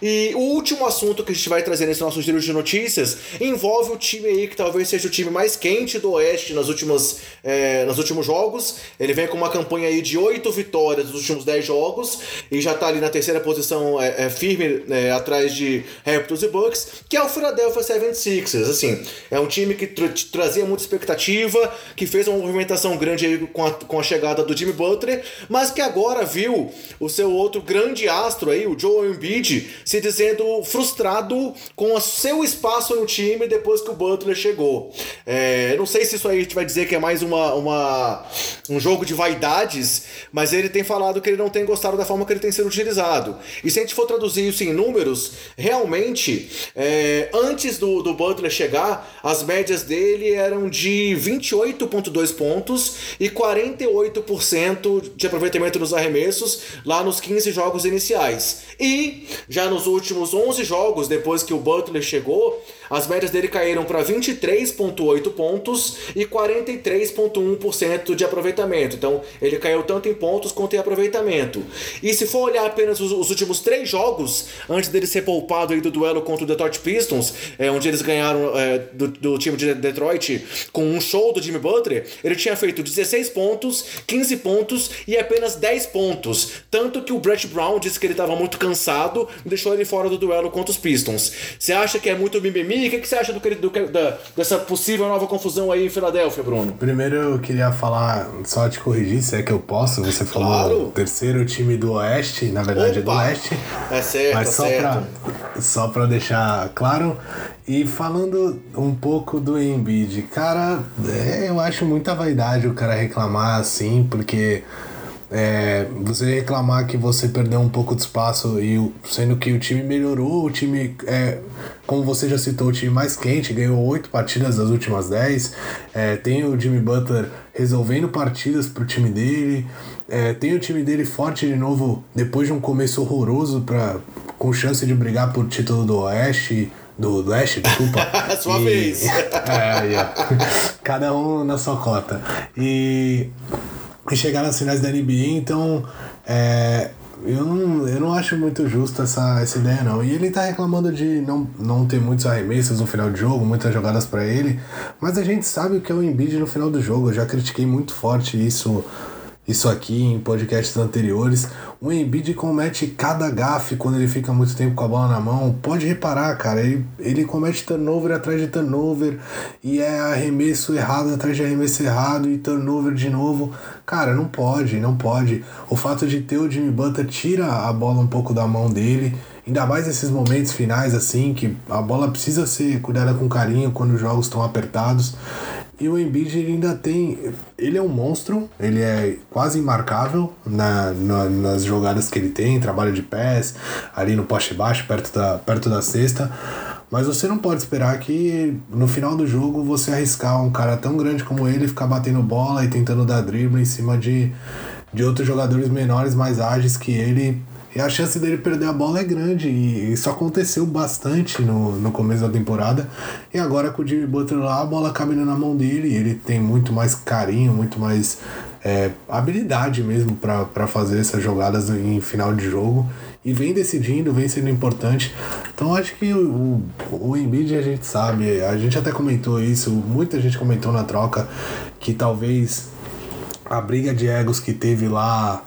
E o último assunto que a gente vai trazer nesse nosso giro de notícias envolve o time aí que talvez seja o time mais quente do Oeste nas últimas, é, nos últimos jogos. Ele vem com uma campanha aí de 8 vitórias nos últimos 10 jogos e já está ali na terceira posição é, é firme é, atrás de Raptors e Bucks, que é o Philadelphia 76ers. Assim, é um time que tra trazia muita expectativa, que fez uma movimentação grande com a, com a chegada do Jimmy Butler, mas que agora viu o seu outro grande astro aí, o Joel Embiid, se dizendo frustrado com o seu espaço no time depois que o Butler chegou. É, não sei se isso aí a gente vai dizer que é mais uma, uma, um jogo de vaidades, mas ele tem falado que ele não tem gostado da forma que ele tem sido utilizado. E se a gente for traduzir isso em números, realmente, é, antes do, do Butler chegar, as médias dele eram de 28,2 pontos e 48% de aproveitamento nos arremessos lá nos 15 jogos iniciais. E já nos últimos 11 jogos, depois que o Butler chegou, as médias dele caíram para 23,8 pontos e 43,1% de aproveitamento. Então ele caiu tanto em pontos quanto em aproveitamento. E se for olhar apenas os, os últimos três jogos, antes dele ser poupado aí do duelo contra o Detroit Pistons, é, onde eles ganharam é, do, do time de Detroit com um show do Jimmy Butler, ele tinha feito 16 pontos, 15 pontos e apenas 10 pontos. Tanto que o Brett Brown disse que ele estava muito cansado e deixou ele fora do duelo contra os Pistons. Você acha que é muito mimimi? O que, que você acha do, do, da, dessa possível nova confusão aí em Filadélfia, Bruno? Primeiro eu queria falar, só te corrigir, se é que eu posso. Você falou claro. terceiro time do Oeste, na verdade Opa. é do Oeste. É certo, mas só é certo. Pra, só pra deixar claro. E falando um pouco do Embiid, cara, é, eu acho muita vaidade o cara reclamar assim, porque é, você reclamar que você perdeu um pouco de espaço e sendo que o time melhorou, o time é, como você já citou, o time mais quente, ganhou oito partidas das últimas dez. É, tem o Jimmy Butler resolvendo partidas pro time dele. É, tem o time dele forte de novo depois de um começo horroroso pra, com chance de brigar por título do Oeste. Do Leste, desculpa. sua e, vez. é, é. Cada um na sua cota. E e chegar nas finais da NBA, então é, eu, não, eu não acho muito justo essa, essa ideia não. E ele tá reclamando de não, não ter muitos arremessos no final de jogo, muitas jogadas para ele, mas a gente sabe o que é o Embiid no final do jogo. Eu já critiquei muito forte isso isso aqui em podcasts anteriores. O Embiid comete cada gafe quando ele fica muito tempo com a bola na mão. Pode reparar, cara, ele, ele comete turnover atrás de turnover e é arremesso errado atrás de arremesso errado e turnover de novo. Cara, não pode, não pode. O fato de ter o Jimmy Butler tira a bola um pouco da mão dele. Ainda mais nesses momentos finais, assim, que a bola precisa ser cuidada com carinho quando os jogos estão apertados. E o Embiid ele ainda tem. Ele é um monstro, ele é quase imarcável na, na, nas jogadas que ele tem, trabalho de pés, ali no poste baixo, perto da, perto da cesta. Mas você não pode esperar que no final do jogo você arriscar um cara tão grande como ele ficar batendo bola e tentando dar drible em cima de, de outros jogadores menores, mais ágeis que ele e a chance dele perder a bola é grande. E isso aconteceu bastante no, no começo da temporada. E agora com o Jimmy Butler lá, a bola cabe na mão dele. Ele tem muito mais carinho, muito mais é, habilidade mesmo para fazer essas jogadas em final de jogo. E vem decidindo, vem sendo importante. Então acho que o, o Embiid a gente sabe, a gente até comentou isso, muita gente comentou na troca que talvez a briga de egos que teve lá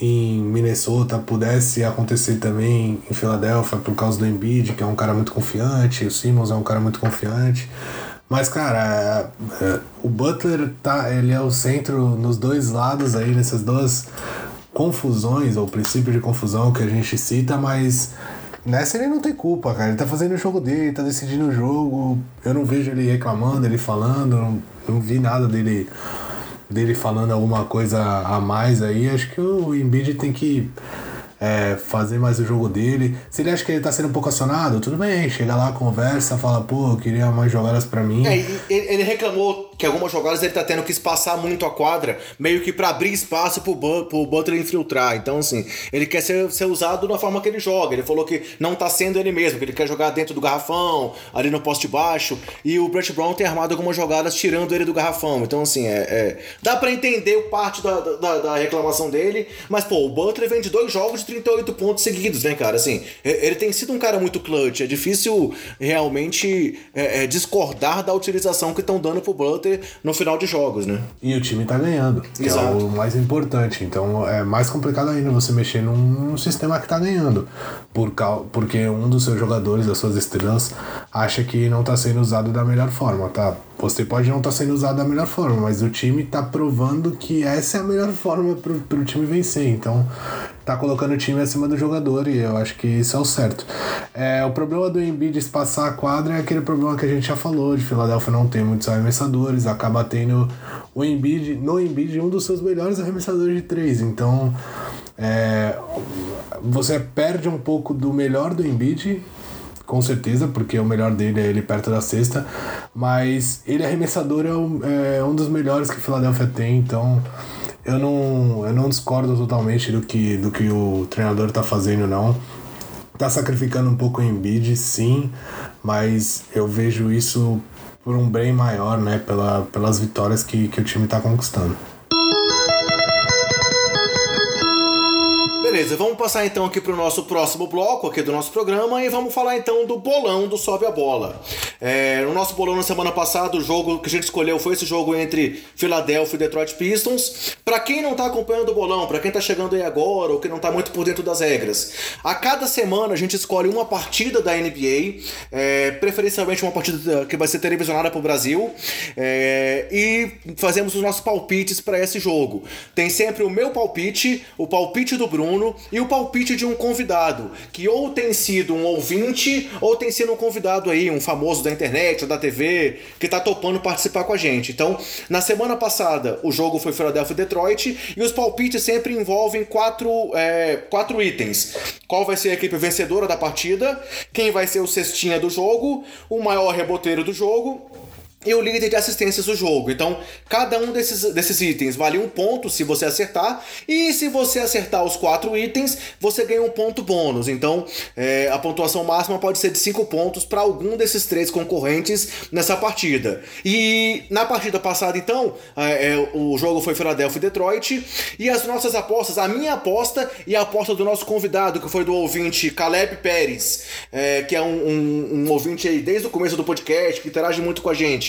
em Minnesota pudesse acontecer também em Filadélfia por causa do Embiid, que é um cara muito confiante, o Simmons é um cara muito confiante. Mas, cara, é, é, o Butler tá, ele é o centro nos dois lados aí, nessas duas confusões, ou princípio de confusão que a gente cita, mas nessa ele não tem culpa, cara. Ele tá fazendo o jogo dele, tá decidindo o jogo. Eu não vejo ele reclamando, ele falando, não, não vi nada dele dele falando alguma coisa a mais aí, acho que o Embiid tem que é, fazer mais o jogo dele. Se ele acha que ele tá sendo um pouco acionado, tudo bem, chega lá, conversa, fala, pô, eu queria mais jogadas para mim. É, ele reclamou que algumas jogadas ele tá tendo que espaçar muito a quadra, meio que para abrir espaço pro, pro Butler infiltrar. Então, assim, ele quer ser, ser usado da forma que ele joga. Ele falou que não tá sendo ele mesmo, que ele quer jogar dentro do garrafão, ali no poste baixo. E o Brett Brown tem armado algumas jogadas tirando ele do garrafão. Então, assim, é, é dá para entender parte da, da, da, reclamação dele. Mas, pô, o Butler vem de dois jogos de 38 pontos seguidos, né, cara? Assim, ele tem sido um cara muito clutch. É difícil realmente é, é, discordar da utilização que estão dando pro Butler no final de jogos, né? E o time tá ganhando, que Exato. é o mais importante. Então é mais complicado ainda você mexer num, sistema que tá ganhando. Por, porque um dos seus jogadores, das suas estrelas, acha que não tá sendo usado da melhor forma, tá? Você pode não estar tá sendo usado da melhor forma, mas o time tá provando que essa é a melhor forma pro, pro time vencer. Então, tá colocando o time acima do jogador e eu acho que isso é o certo. É, o problema do Embiid espaçar a quadra é aquele problema que a gente já falou, de Filadélfia não ter muitos arremessadores, acaba tendo o Embiid, no Embiid, um dos seus melhores arremessadores de três. Então, é, você perde um pouco do melhor do Embiid com certeza, porque o melhor dele é ele perto da cesta, mas ele arremessador é um, é um dos melhores que o Philadelphia tem, então eu não, eu não discordo totalmente do que, do que o treinador tá fazendo, não. Tá sacrificando um pouco o Embiid, sim, mas eu vejo isso por um bem maior, né, pela, pelas vitórias que, que o time tá conquistando. Beleza, vamos passar então aqui para o nosso próximo bloco aqui do nosso programa e vamos falar então do bolão do Sobe a Bola. É, no nosso bolão na semana passada, o jogo que a gente escolheu foi esse jogo entre Philadelphia e Detroit Pistons. Para quem não está acompanhando o bolão, para quem está chegando aí agora ou que não está muito por dentro das regras, a cada semana a gente escolhe uma partida da NBA, é, preferencialmente uma partida que vai ser televisionada para o Brasil, é, e fazemos os nossos palpites para esse jogo. Tem sempre o meu palpite, o palpite do Bruno e o palpite de um convidado, que ou tem sido um ouvinte ou tem sido um convidado aí, um famoso da internet ou da TV, que está topando participar com a gente. Então, na semana passada, o jogo foi Philadelphia Detroit e os palpites sempre envolvem quatro, é, quatro itens. Qual vai ser a equipe vencedora da partida, quem vai ser o cestinha do jogo, o maior reboteiro do jogo e o líder de assistências do jogo. Então, cada um desses, desses itens vale um ponto se você acertar, e se você acertar os quatro itens, você ganha um ponto bônus. Então, é, a pontuação máxima pode ser de cinco pontos para algum desses três concorrentes nessa partida. E na partida passada, então, é, é, o jogo foi Philadelphia e Detroit, e as nossas apostas, a minha aposta e a aposta do nosso convidado, que foi do ouvinte Caleb Pérez, é, que é um, um, um ouvinte aí desde o começo do podcast, que interage muito com a gente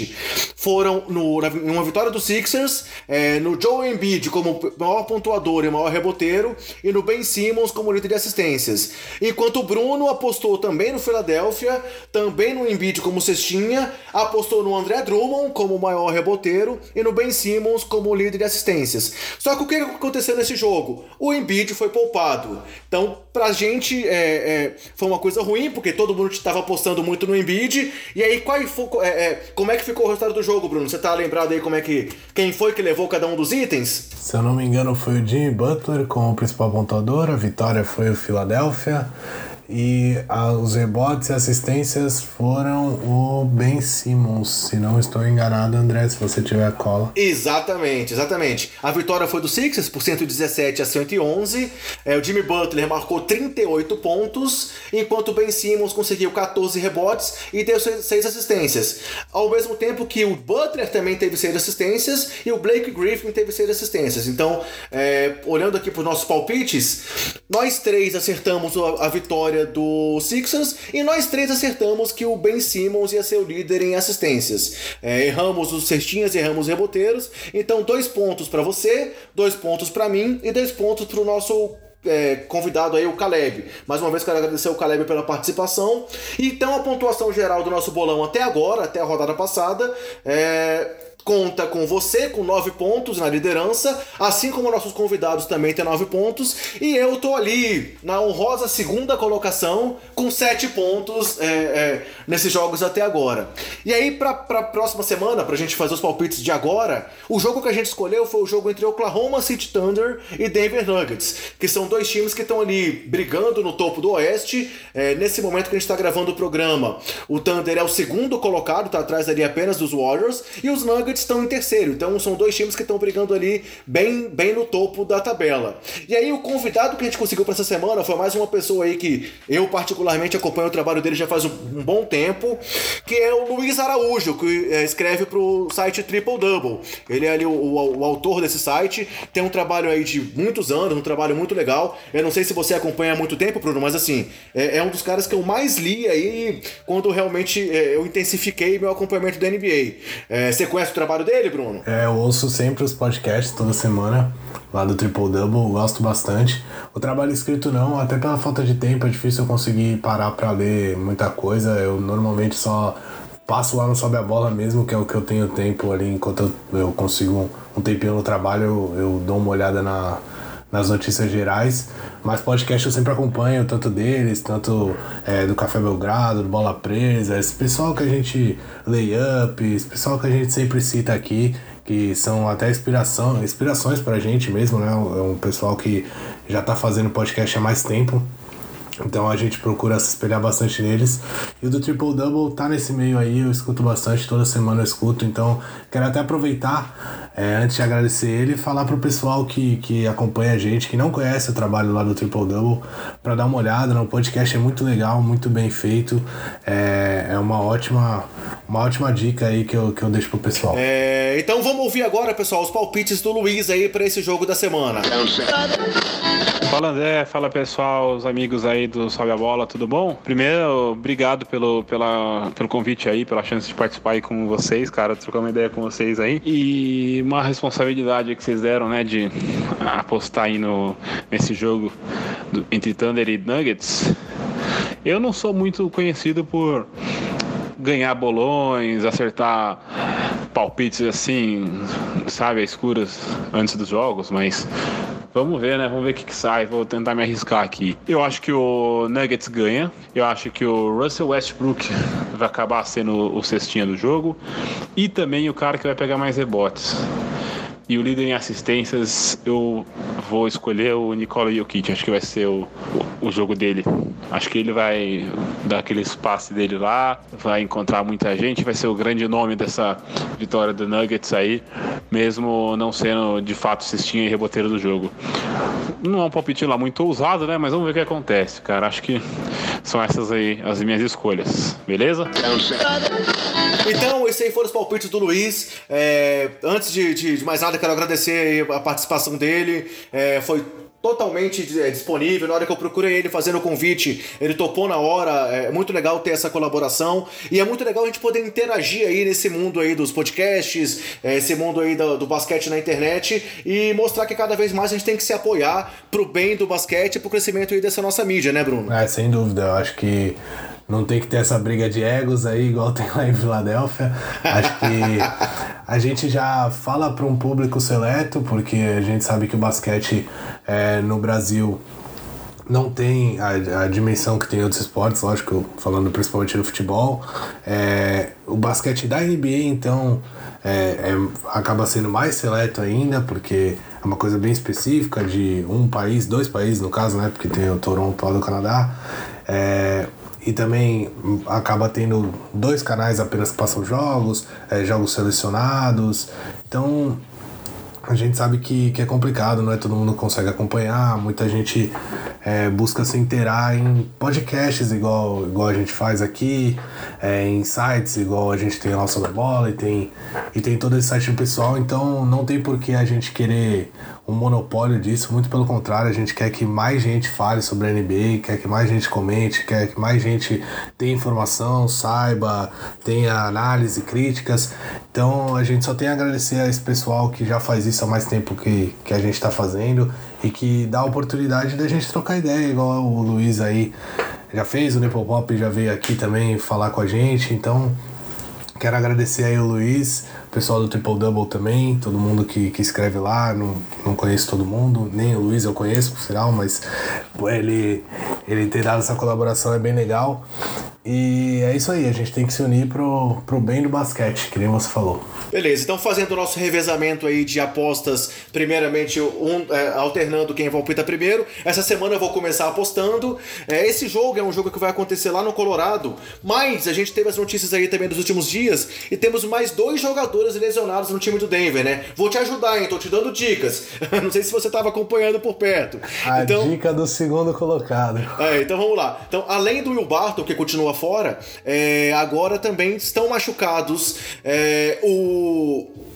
foram no, na, uma vitória do Sixers, é, no Joe Embiid como maior pontuador e maior reboteiro, e no Ben Simmons como líder de assistências. Enquanto o Bruno apostou também no Philadelphia, também no Embiid como cestinha, apostou no André Drummond como maior reboteiro e no Ben Simmons como líder de assistências. Só que o que aconteceu nesse jogo? O Embiid foi poupado. Então, pra gente é, é, foi uma coisa ruim, porque todo mundo estava apostando muito no Embiid. E aí, qual foi, é, é, como é que ficou o resultado do jogo, Bruno? Você tá lembrado aí como é que. Quem foi que levou cada um dos itens? Se eu não me engano, foi o Jimmy Butler como principal pontuador, a vitória foi o Philadelphia. E os rebotes e assistências foram o Ben Simmons, se não estou enganado, André, se você tiver cola. Exatamente, exatamente. A vitória foi do Sixers por 117 a 111. É, o Jimmy Butler marcou 38 pontos, enquanto o Ben Simmons conseguiu 14 rebotes e deu 6 assistências. Ao mesmo tempo que o Butler também teve 6 assistências e o Blake Griffin teve 6 assistências. Então, é, olhando aqui para os nossos palpites, nós três acertamos a, a vitória vitória do Sixers e nós três acertamos que o Ben Simmons ia ser o líder em assistências. É, erramos os cestinhas, erramos os reboteiros. Então, dois pontos para você, dois pontos para mim e dois pontos para o nosso é, convidado aí, o Caleb. Mais uma vez quero agradecer o Caleb pela participação. Então a pontuação geral do nosso bolão até agora, até a rodada passada, é conta com você com nove pontos na liderança, assim como nossos convidados também têm nove pontos, e eu tô ali na honrosa segunda colocação com sete pontos é, é, nesses jogos até agora. E aí, pra, pra próxima semana, pra gente fazer os palpites de agora, o jogo que a gente escolheu foi o jogo entre Oklahoma City Thunder e Denver Nuggets, que são dois times que estão ali brigando no topo do Oeste. É, nesse momento que a gente está gravando o programa, o Thunder é o segundo colocado, está atrás ali apenas dos Warriors, e os Nuggets estão em terceiro. Então são dois times que estão brigando ali bem, bem no topo da tabela. E aí o convidado que a gente conseguiu para essa semana foi mais uma pessoa aí que eu particularmente acompanho o trabalho dele já faz um, um bom tempo, que é o Luiz Araújo, que é, escreve para o site Triple Double. Ele é ali o, o, o autor desse site, tem um trabalho aí de muitos anos, um trabalho muito legal. Eu não sei se você acompanha há muito tempo, Bruno, mas assim, é, é um dos caras que eu mais li aí quando realmente é, eu intensifiquei meu acompanhamento da NBA. É, você conhece o trabalho dele, Bruno? É, eu ouço sempre os podcasts toda semana lá do Triple Double, gosto bastante. O trabalho escrito não, até pela falta de tempo, é difícil eu conseguir parar para ler muita coisa. Eu normalmente só passo lá no Sobe a Bola mesmo, que é o que eu tenho tempo ali, enquanto eu, eu consigo um tempinho no trabalho, eu, eu dou uma olhada na, nas notícias gerais, mas podcast eu sempre acompanho, tanto deles, tanto é, do Café Belgrado, do Bola Presa, esse pessoal que a gente lay up, esse pessoal que a gente sempre cita aqui, que são até inspiração, inspirações pra gente mesmo, né? É um pessoal que já tá fazendo podcast há mais tempo. Então a gente procura se espelhar bastante neles. E o do Triple Double tá nesse meio aí, eu escuto bastante, toda semana eu escuto. Então quero até aproveitar, é, antes de agradecer ele, falar pro pessoal que, que acompanha a gente, que não conhece o trabalho lá do Triple Double, para dar uma olhada. No podcast é muito legal, muito bem feito. É, é uma ótima uma ótima dica aí que eu, que eu deixo pro pessoal. É, então vamos ouvir agora, pessoal, os palpites do Luiz aí para esse jogo da semana. Fala André, fala pessoal, os amigos aí do Sobe a Bola, tudo bom? Primeiro, obrigado pelo, pela, pelo convite aí, pela chance de participar aí com vocês, cara, trocar uma ideia com vocês aí. E uma responsabilidade que vocês deram, né, de apostar aí no, nesse jogo do, entre Thunder e Nuggets. Eu não sou muito conhecido por ganhar bolões, acertar palpites assim, sabe, escuras antes dos jogos, mas Vamos ver, né? Vamos ver o que, que, sai. Vou tentar me arriscar aqui. Eu acho que o Nuggets ganha. Eu acho que o Russell Westbrook vai acabar sendo o cestinha do jogo. E também o cara que vai pegar mais rebotes. E o líder em assistências, eu vou escolher o Nikola Jokic. Acho que vai ser o, o, o, jogo dele. Acho que ele vai dar aquele espaço dele lá, vai encontrar muita gente, vai ser o grande nome dessa vitória do Nuggets aí, mesmo não sendo de fato cestinha e reboteiro do jogo. Não é um palpite lá muito ousado, né? Mas vamos ver o que acontece, cara. Acho que são essas aí as minhas escolhas, beleza? Então, esses aí foram os palpites do Luiz. É, antes de, de, de mais nada, quero agradecer a participação dele. É, foi totalmente é, disponível. Na hora que eu procurei ele fazendo o convite, ele topou na hora. É muito legal ter essa colaboração e é muito legal a gente poder interagir aí nesse mundo aí dos podcasts, é, esse mundo aí do, do, basquete na internet e mostrar que cada vez mais a gente tem que se apoiar pro bem do basquete e pro crescimento aí dessa nossa mídia, né, Bruno? É, sem dúvida. Eu acho que não tem que ter essa briga de egos aí, igual tem lá em Filadélfia. Acho que a gente já fala para um público seleto, porque a gente sabe que o basquete é, no Brasil não tem a, a, dimensão que tem outros esportes, lógico, falando principalmente do futebol. É, o basquete da NBA, então, é, é, acaba sendo mais seleto ainda, porque é uma coisa bem específica de um país, dois países no caso, né? Porque tem o Toronto lá do Canadá. É, e também acaba tendo dois canais apenas que passam jogos, é, jogos selecionados. Então a gente sabe que, que é complicado, não é todo mundo consegue acompanhar, muita gente é, busca se inteirar em podcasts igual, igual a gente faz aqui, é, em sites igual a gente tem lá sobre bola e tem, e tem todo esse site pessoal, então não tem por que a gente querer um monopólio disso, muito pelo contrário, a gente quer que mais gente fale sobre a NBA, quer que mais gente comente, quer que mais gente tenha informação, saiba, tenha análise, críticas. Então a gente só tem a agradecer a esse pessoal que já faz isso há mais tempo que, que a gente está fazendo e que dá a oportunidade da gente trocar ideia, igual o Luiz aí já fez, o Nepopop já veio aqui também falar com a gente, então Quero agradecer aí o Luiz, pessoal do Triple Double também, todo mundo que, que escreve lá, não, não conheço todo mundo, nem o Luiz eu conheço, por sinal, mas ele, ele ter dado essa colaboração é bem legal. E é isso aí, a gente tem que se unir pro, pro bem do basquete, que nem você falou. Beleza, então fazendo o nosso revezamento aí de apostas, primeiramente um, é, alternando quem palpita primeiro. Essa semana eu vou começar apostando. É, esse jogo é um jogo que vai acontecer lá no Colorado, mas a gente teve as notícias aí também dos últimos dias e temos mais dois jogadores lesionados no time do Denver, né? Vou te ajudar, hein? Tô te dando dicas. Não sei se você estava acompanhando por perto. A então, dica do segundo colocado. É, então vamos lá. Então, além do Will Barton, que continua fora, é, agora também estão machucados é, o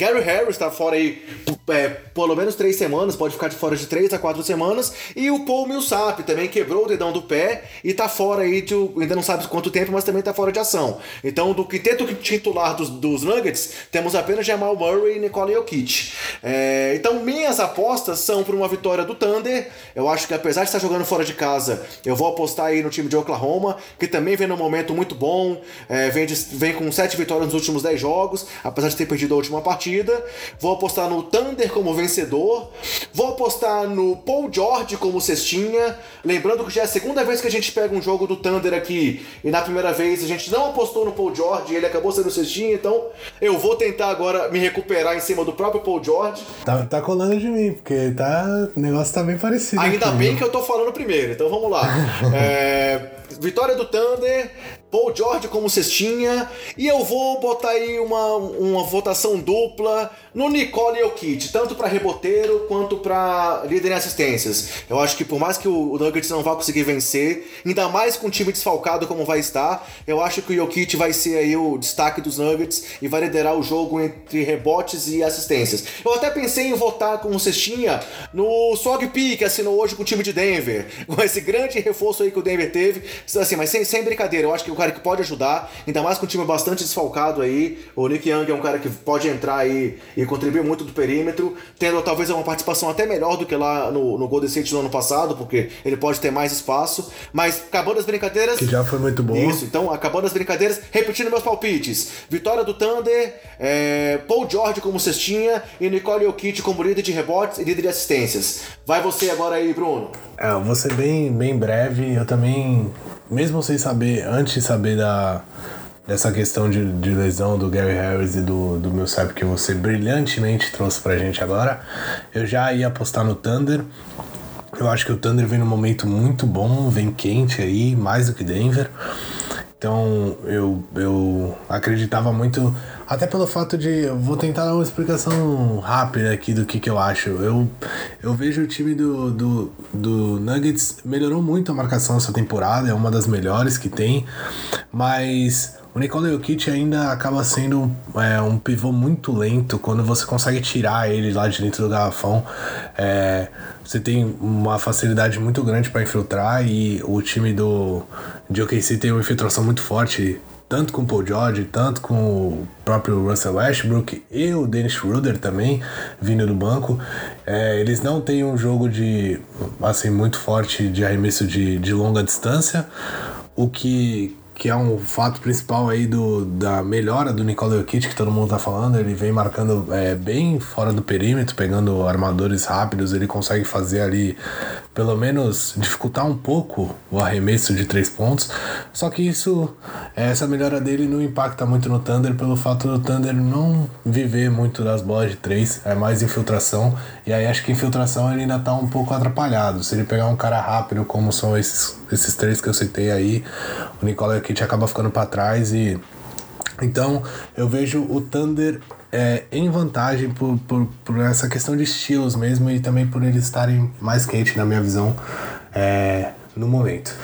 Gary Harris tá fora aí é, pelo menos três semanas, pode ficar de fora de três a quatro semanas. E o Paul Millsap também quebrou o dedão do pé e tá fora aí de ainda não sabe quanto tempo, mas também tá fora de ação. Então, do quinteto titular dos, dos Nuggets, temos apenas Jamal Murray e Nikola Jokic. É, então, minhas apostas são para uma vitória do Thunder. Eu acho que apesar de estar jogando fora de casa, eu vou apostar aí no time de Oklahoma, que também vem num momento muito bom, é, vem, de, vem com sete vitórias nos últimos dez jogos, apesar de ter perdido a última partida partida. Vou apostar no Thunder como vencedor. Vou apostar no Paul George como cestinha. Lembrando que já é a segunda vez que a gente pega um jogo do Thunder aqui. E na primeira vez a gente não apostou no Paul George e ele acabou sendo cestinha. Então eu vou tentar agora me recuperar em cima do próprio Paul George. Tá, tá colando de mim, porque tá, o negócio tá bem parecido. Ainda aqui, bem que eu tô falando primeiro. Então vamos lá. é, vitória do Thunder. Paul George como cestinha. E eu vou botar aí uma, uma votação dupla no Nicole Jokic, tanto para reboteiro quanto para líder em assistências. Eu acho que por mais que o Nuggets não vá conseguir vencer, ainda mais com o time desfalcado como vai estar, eu acho que o Jokic vai ser aí o destaque dos Nuggets e vai liderar o jogo entre rebotes e assistências. Eu até pensei em votar com cestinha no Swag P, que assinou hoje com o time de Denver, com esse grande reforço aí que o Denver teve. Assim, mas sem, sem brincadeira, eu acho que o cara que pode ajudar, ainda mais com um time bastante desfalcado aí. O Nick Young é um cara que pode entrar aí e contribuir muito do perímetro, tendo talvez uma participação até melhor do que lá no, no Golden State no ano passado, porque ele pode ter mais espaço. Mas acabando as brincadeiras. Que já foi muito bom. Isso, então acabando as brincadeiras, repetindo meus palpites: vitória do Thunder, é, Paul George como cestinha e Nicole Jokic como líder de rebotes e líder de assistências. Vai você agora aí, Bruno. É, eu vou ser bem, bem breve. Eu também mesmo sem saber, antes de saber da, dessa questão de, de lesão do Gary Harris e do, do meu sabe que você brilhantemente trouxe pra gente agora, eu já ia apostar no Thunder. Eu acho que o Thunder vem num momento muito bom, vem quente aí, mais do que Denver. Então eu, eu acreditava muito, até pelo fato de. Vou tentar dar uma explicação rápida aqui do que, que eu acho. Eu, eu vejo o time do, do, do Nuggets melhorou muito a marcação essa temporada, é uma das melhores que tem, mas o Nikola Jokic ainda acaba sendo é, um pivô muito lento quando você consegue tirar ele lá de dentro do garrafão. É, você tem uma facilidade muito grande para infiltrar e o time do de OKC tem uma infiltração muito forte, tanto com o Paul George, tanto com o próprio Russell Westbrook e o Dennis Schroeder também, vindo do banco. É, eles não têm um jogo de assim muito forte de arremesso de, de longa distância, o que que é um fato principal aí do, da melhora do Nikola Jokic, que todo mundo tá falando. Ele vem marcando é, bem fora do perímetro, pegando armadores rápidos, ele consegue fazer ali, pelo menos, dificultar um pouco o arremesso de três pontos. Só que isso, essa melhora dele não impacta muito no Thunder, pelo fato do Thunder não viver muito das bolas de três, é mais infiltração. E aí acho que infiltração ele ainda tá um pouco atrapalhado. Se ele pegar um cara rápido, como são esses, esses três que eu citei aí, o Jokic Jokic acaba ficando para trás e então eu vejo o Thunder é, em vantagem por, por, por, essa questão de estilos mesmo e também por eles estarem mais quentes na minha visão é, no momento.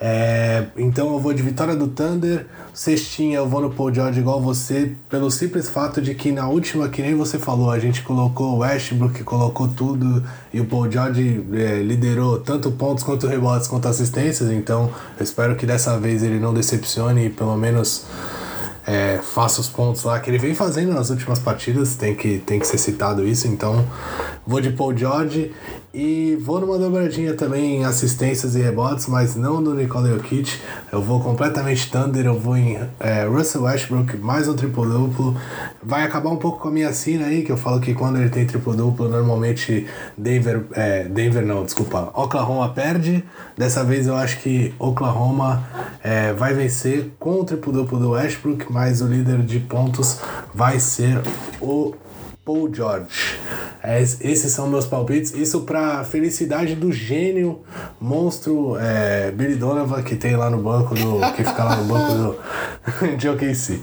É, então eu vou de vitória do Thunder, cestinha eu vou no Paul George igual você, pelo simples fato de que na última, que nem você falou, a gente colocou o Westbrook, colocou tudo e o Paul George é, liderou tanto pontos quanto rebotes quanto assistências, então eu espero que dessa vez ele não decepcione e pelo menos é, faça os pontos lá que ele vem fazendo nas últimas partidas, tem que, tem que ser citado isso, então vou de Paul George E vou numa dobradinha também em assistências e rebotes, mas não do Nikola Jokic. Eu vou completamente Thunder, eu vou em é, Russell Westbrook, mais um triplo-duplo. Vai acabar um pouco com a minha sina aí, que eu falo que quando ele tem triplo-duplo, normalmente Denver, é, Denver não, desculpa, Oklahoma perde. Dessa vez eu acho que Oklahoma é, vai vencer com o triplo-duplo do Westbrook, mas o líder de pontos vai ser o Paul George. É, esses são meus palpites. Isso pra felicidade do gênio, monstro é, Billy Donovan, que tem lá no banco do. que fica lá no banco do, de OKC.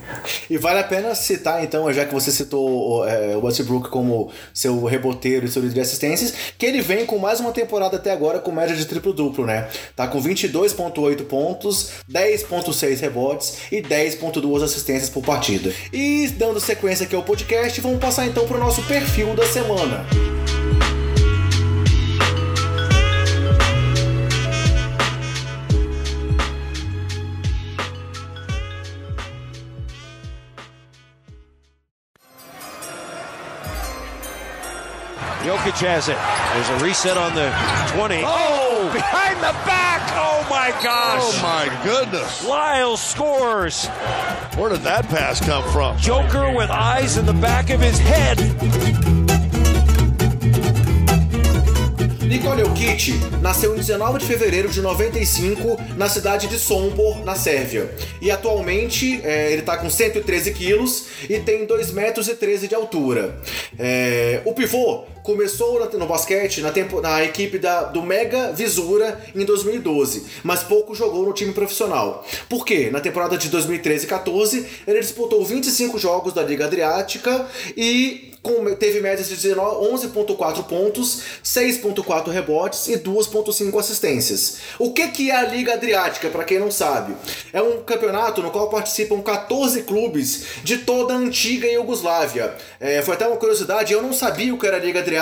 E vale a pena citar, então, já que você citou é, o Westbrook como seu reboteiro e seu líder de assistências, que ele vem com mais uma temporada até agora com média de triplo-duplo, né? Tá com 22,8 pontos, 10,6 rebotes e 10,2 assistências por partida. E dando sequência aqui ao podcast, vamos passar então para o nosso perfil da semana. Jokic has it. There's a reset on the 20. Oh, behind the back. Oh my gosh. Oh my goodness. Lyle scores. Where did that pass come from? Joker with eyes in the back of his head. Nikola Jokic nasceu em 19 de fevereiro de 95 na cidade de Sombor, na Sérvia. E atualmente é, ele está com 113 quilos e tem 2 metros e 13 de altura. É, o pivô começou no basquete na, tempo, na equipe da, do Mega Visura em 2012, mas pouco jogou no time profissional. Por quê? Na temporada de 2013 e 14, ele disputou 25 jogos da Liga Adriática e teve médias de 11.4 pontos, 6.4 rebotes e 2.5 assistências. O que, que é a Liga Adriática, para quem não sabe? É um campeonato no qual participam 14 clubes de toda a antiga Iugoslávia. É, foi até uma curiosidade, eu não sabia o que era a Liga Adriática,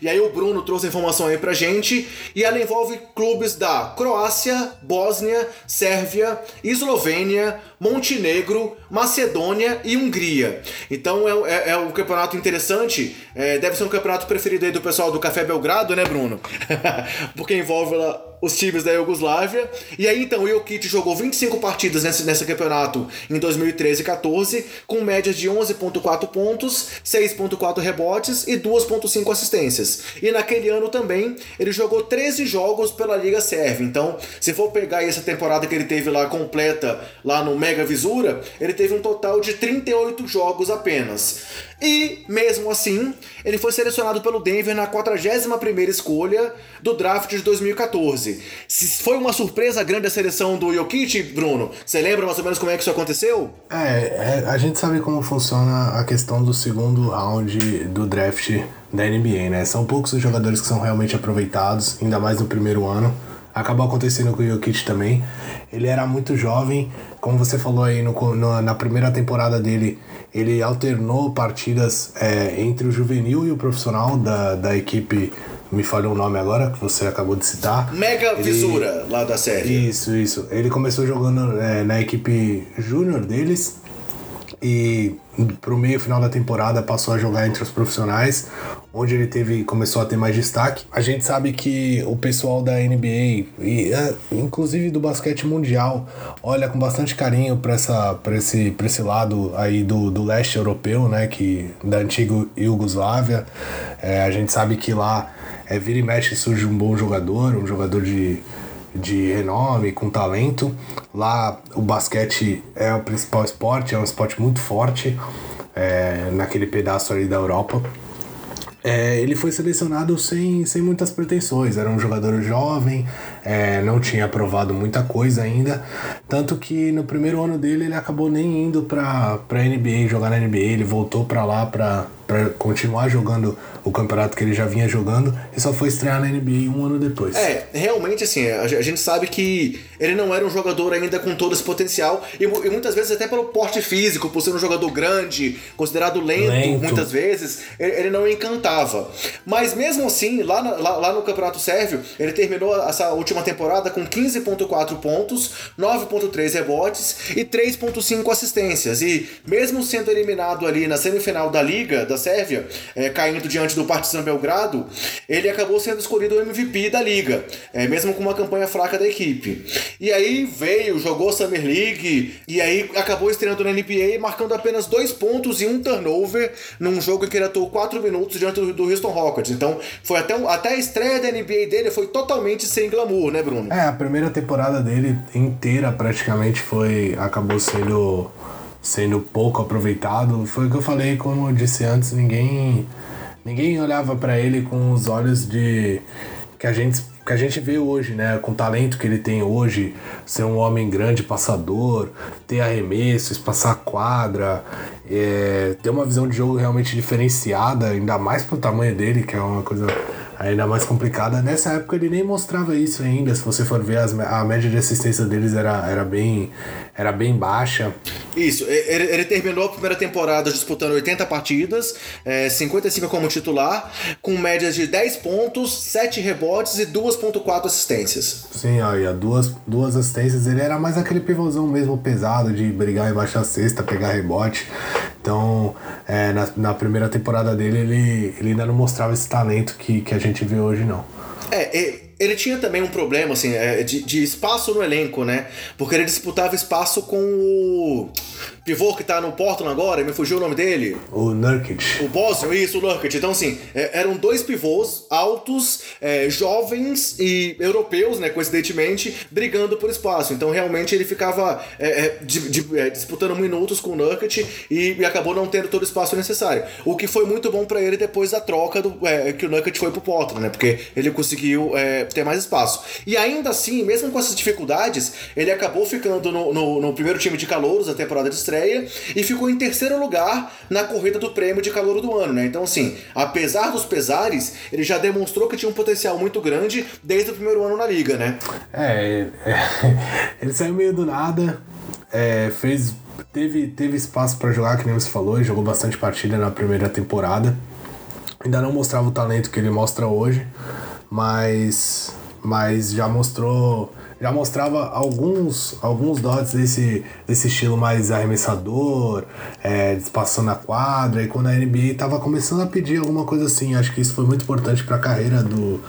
e aí o Bruno trouxe a informação aí pra gente, e ela envolve clubes da Croácia, Bósnia, Sérvia, Eslovênia, Montenegro, Macedônia e Hungria. Então é, é, é um campeonato interessante, é, deve ser um campeonato preferido aí do pessoal do Café Belgrado, né, Bruno? Porque envolve lá os times da Iugoslávia. E aí então o Jokic jogou 25 partidas nesse, nesse campeonato em 2013 e 14, com médias de 11.4 pontos, 6.4 rebotes e 2.5 assistências. E naquele ano também ele jogou 13 jogos pela Liga Sérvia. Então, se for pegar essa temporada que ele teve lá completa lá no Mega Visura, ele teve um total de 38 jogos apenas. E, mesmo assim, ele foi selecionado pelo Denver na 41ª escolha do draft de 2014. Se foi uma surpresa grande a seleção do Jokic, Bruno? Você lembra mais ou menos como é que isso aconteceu? É, é, a gente sabe como funciona a questão do segundo round do draft da NBA, né? São poucos os jogadores que são realmente aproveitados, ainda mais no primeiro ano. Acabou acontecendo com o Jokic também. Ele era muito jovem, como você falou aí no, no na primeira temporada dele, ele alternou partidas é, entre o juvenil e o profissional da, da equipe. Me falhou o nome agora, que você acabou de citar. Mega Ele- Visura, lá da Sérvia. Isso, isso. Ele começou jogando é, na equipe júnior deles e pro meio final da temporada passou a jogar entre os profissionais, onde ele teve começou a ter mais destaque. A gente sabe que o pessoal da NBA e é, inclusive do basquete mundial olha com bastante carinho para essa para esse para esse lado aí do, do leste europeu, né, que da antiga Iugoslávia. É, a gente sabe que lá é, vira e mexe surge um bom jogador, um jogador de de renome, com talento. Lá o basquete é o principal esporte, é um esporte muito forte é, naquele pedaço ali da Europa. É, ele foi selecionado sem, sem muitas pretensões, era um jogador jovem, é, não tinha aprovado muita coisa ainda, tanto que no primeiro ano dele ele acabou nem indo pra, pra NBA, jogar na NBA, ele voltou pra lá pra, pra continuar jogando o campeonato que ele já vinha jogando e só foi estrear na NBA um ano depois. É, realmente assim, a gente sabe que ele não era um jogador ainda com todo esse potencial e, e muitas vezes até pelo porte físico, por ser um jogador grande, considerado lento, Lento. muitas vezes, ele, ele não encantava. Mas mesmo assim, lá, na- lá, lá no Campeonato Sérvio, ele terminou essa última temporada com 15.4 pontos, 9.3 rebotes e 3.5 assistências. E mesmo sendo eliminado ali na semifinal da Liga, da, Sérvia, é, caindo diante do Partizan Belgrado, ele acabou sendo escolhido o MVP da liga, é, mesmo com uma campanha fraca da equipe. E aí veio, jogou Summer League, e aí acabou estreando na NBA, marcando apenas dois pontos e um turnover num jogo em que ele atuou quatro minutos diante do, do Houston Rockets. Então, foi até, até a estreia da NBA dele foi totalmente sem glamour, né, Bruno? É, a primeira temporada dele inteira praticamente foi. acabou sendo sendo pouco aproveitado. Foi o que eu falei, como eu disse antes, ninguém ninguém olhava para ele com os olhos de que a gente que a gente vê hoje, né, com o talento que ele tem hoje, ser um homem grande, passador, ter arremessos, passar quadra, é, ter uma visão de jogo realmente diferenciada, ainda mais pro tamanho dele, que é uma coisa ainda mais complicada. Nessa época ele nem mostrava isso ainda. Se você for ver, as, a média de assistência deles era, era, bem, era bem baixa. Isso, ele, ele terminou a primeira temporada disputando 80 partidas, é, 55 como titular, com médias de 10 pontos, 7 rebotes e 2,4 assistências. Sim, olha, duas, duas assistências. Ele era mais aquele pivôzão mesmo pesado de brigar embaixo da cesta, pegar rebote. Então, é, na, na primeira temporada dele, ele, ele ainda não mostrava esse talento que, que a gente vê hoje, não. É, ele tinha também um problema, assim, é, de, de espaço no elenco, né? Porque ele disputava espaço com o pivô que tá no Portland agora, me fugiu o nome dele. O Nurkic. O Boston, isso, o Nurkic. Então, assim, é, eram dois pivôs altos, é, jovens e europeus, né, coincidentemente, brigando por espaço. Então, realmente, ele ficava é, é de, de, é, disputando minutos com o Nurkic e, e, acabou não tendo todo o espaço necessário. O que foi muito bom para ele depois da troca do, é, que o Nurkic foi pro Portland, né, porque ele conseguiu ter mais espaço. E ainda assim, mesmo com essas dificuldades, ele acabou ficando no, no, no primeiro time de calouros da temporada de estreia e ficou em terceiro lugar na corrida do prêmio de calor do ano, né? Então, assim, apesar dos pesares, ele já demonstrou que tinha um potencial muito grande desde o primeiro ano na liga, né? É, é ele saiu meio do nada, é, fez teve, teve espaço para jogar, que nem você falou, jogou bastante partida na primeira temporada. Ainda não mostrava o talento que ele mostra hoje, mas, mas já mostrou já mostrava alguns, alguns dotes desse, desse estilo mais arremessador, é, espaçando a quadra, e quando a NBA estava começando a pedir alguma coisa assim, acho que isso foi muito importante para a carreira do,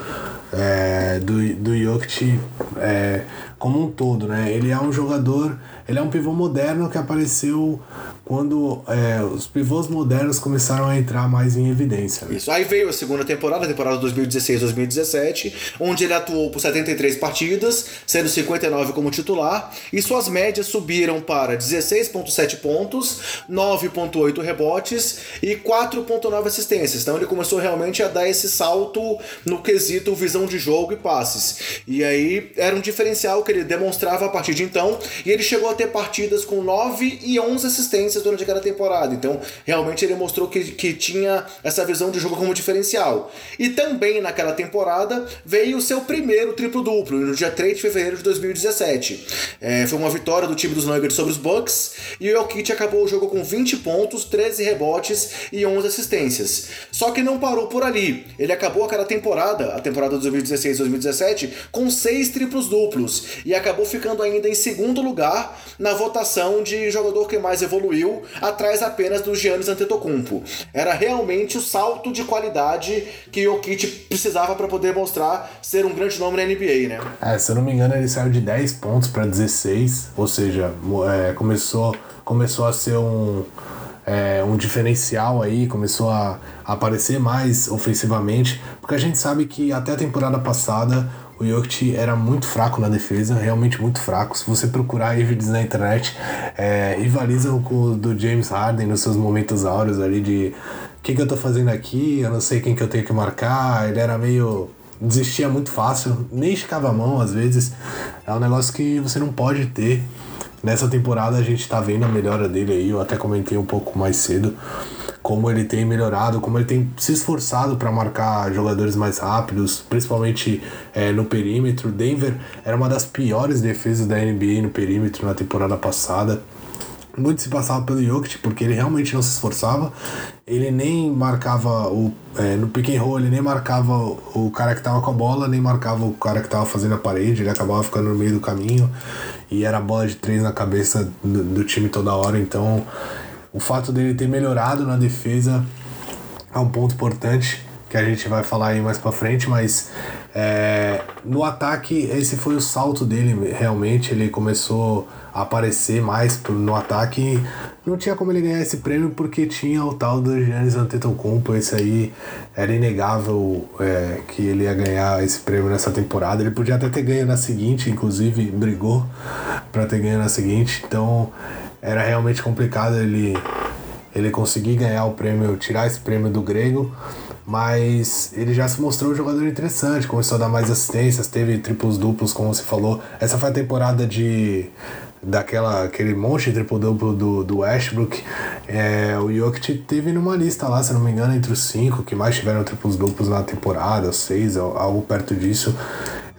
é, do, do Jokic é, como um todo, né? Ele é um jogador, ele é um pivô moderno que apareceu quando é, os pivôs modernos começaram a entrar mais em evidência. Né? Isso. Aí veio a segunda temporada, a temporada 2016-2017, onde ele atuou por 73 partidas, sendo 59 como titular, e suas médias subiram para 16,7 pontos, 9,8 rebotes e 4,9 assistências. Então ele começou realmente a dar esse salto no quesito visão de jogo e passes. E aí era um diferencial que ele demonstrava a partir de então, e ele chegou a ter partidas com 9 e 11 assistências experiências durante cada temporada. Então, realmente ele mostrou que, que tinha essa visão de jogo como diferencial. E também naquela temporada veio o seu primeiro triplo-duplo, no dia 3 de fevereiro de 2017. É, foi uma vitória do time dos Nuggets sobre os Bucks e o Jokic acabou o jogo com 20 pontos, 13 rebotes e 11 assistências. Só que não parou por ali. Ele acabou aquela temporada, a temporada de 2016-2017, com 6 triplos duplos e acabou ficando ainda em segundo lugar na votação de jogador que mais evoluiu atrás apenas do Giannis Antetokounmpo. Era realmente o salto de qualidade que o Kit precisava para poder mostrar ser um grande nome na NBA, né? É, se eu não me engano, ele saiu de 10 pontos para 16, ou seja, é, começou, começou a ser um, é, um diferencial aí, começou a aparecer mais ofensivamente, porque a gente sabe que até a temporada passada o Jokic era muito fraco na defesa, realmente muito fraco. Se você procurar vídeos na internet, é, rivalizam com o do James Harden nos seus momentos áureos ali de o que, que eu tô fazendo aqui, eu não sei quem que eu tenho que marcar. Ele era meio. desistia muito fácil, nem esticava a mão às vezes. É um negócio que você não pode ter. Nessa temporada a gente tá vendo a melhora dele aí, eu até comentei um pouco mais cedo como ele tem melhorado, como ele tem se esforçado para marcar jogadores mais rápidos, principalmente é, no perímetro. Denver era uma das piores defesas da NBA no perímetro na temporada passada. Muito se passava pelo Jokic, porque ele realmente não se esforçava. Ele nem marcava o. É, no pick and roll, ele nem marcava o cara que tava com a bola, nem marcava o cara que tava fazendo a parede. Ele acabava ficando no meio do caminho. E era bola de três na cabeça do, do time toda hora. Então o fato dele ter melhorado na defesa é um ponto importante que a gente vai falar aí mais para frente, mas é, no ataque esse foi o salto dele realmente, ele começou a aparecer mais no ataque, não tinha como ele ganhar esse prêmio porque tinha o tal do Giannis Antetokounmpo, esse aí era inegável é, que ele ia ganhar esse prêmio nessa temporada, ele podia até ter ganho na seguinte, inclusive brigou para ter ganho na seguinte, então era realmente complicado ele ele conseguir ganhar o prêmio, tirar esse prêmio do grego, mas ele já se mostrou um jogador interessante, começou a dar mais assistências, teve triplos duplos, como você falou. Essa foi a temporada de daquela aquele monte de triplo duplo do, do Westbrook. É, o Jokic teve numa lista lá, se não me engano, entre os cinco que mais tiveram triplos duplos na temporada, seis, algo perto disso.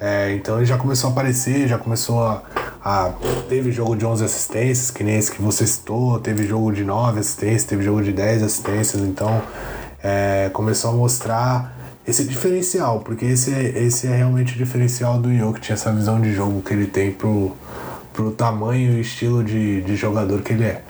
É, então ele já começou a aparecer, já começou a, a, Teve jogo de 11 assistências, que nem esse que você citou, teve jogo de 9 assistências, teve jogo de 10 assistências, então é, começou a mostrar esse diferencial, porque esse é, esse é realmente o diferencial do Jokic, essa visão de jogo que ele tem pro, pro tamanho e estilo de, de jogador que ele é.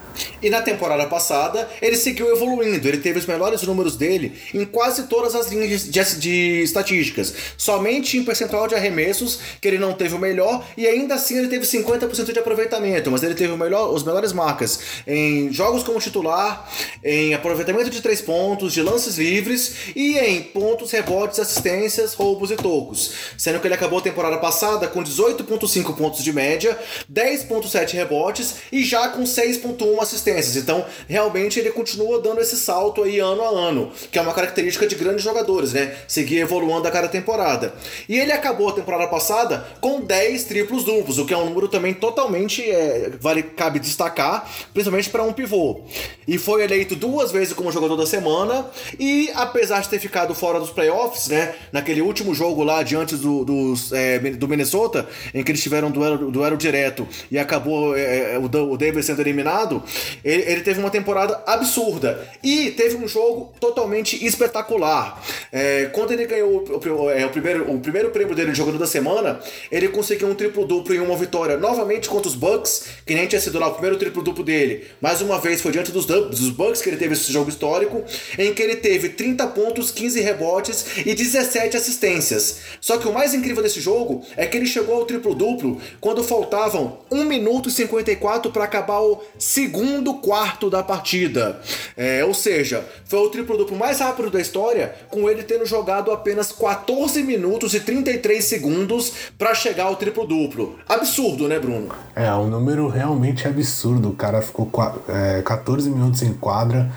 E na temporada passada, ele seguiu evoluindo. Ele teve os melhores números dele em quase todas as linhas de, de, estatísticas. Somente em percentual de arremessos, que ele não teve o melhor, e ainda assim ele teve 50% de aproveitamento. Mas ele teve melhor, os melhores marcas em jogos como titular, em aproveitamento de três pontos, de lances livres e em pontos, rebotes, assistências, roubos e tocos. Sendo que ele acabou a temporada passada com 18,5 pontos de média, 10,7 rebotes e já com 6,1 assistências. Então, realmente, ele continua dando esse salto aí ano a ano, que é uma característica de grandes jogadores, né? Seguir evoluindo a cada temporada. E ele acabou a temporada passada com 10 triplos duplos, o que é um número também totalmente é, vale cabe destacar, principalmente para um pivô. E foi eleito duas vezes como jogador da semana e apesar de ter ficado fora dos playoffs, né, naquele último jogo lá diante do, dos, é, do Minnesota, em que eles tiveram duelo, duelo direto e acabou é, é o, o Davis sendo eliminado, ele, ele, teve uma temporada absurda e teve um jogo totalmente espetacular. É, quando ele ganhou o, é, o, primeiro, o primeiro prêmio dele de jogador da semana, ele conseguiu um triplo-duplo em uma vitória novamente contra os Bucks, que nem tinha sido lá o primeiro triplo-duplo dele. Mais uma vez foi diante dos, dos Bucks que ele teve esse jogo histórico, em que ele teve 30 pontos, 15 rebotes e 17 assistências. Só que o mais incrível desse jogo é que ele chegou ao triplo-duplo quando faltavam 1 minuto e 54 para acabar o segundo segundo quarto da partida. É, ou seja, foi o triplo-duplo mais rápido da história, com ele tendo jogado apenas 14 minutos e 33 segundos para chegar ao triplo-duplo. Absurdo, né, Bruno? É, um número realmente absurdo. O cara ficou é, 14 minutos em quadra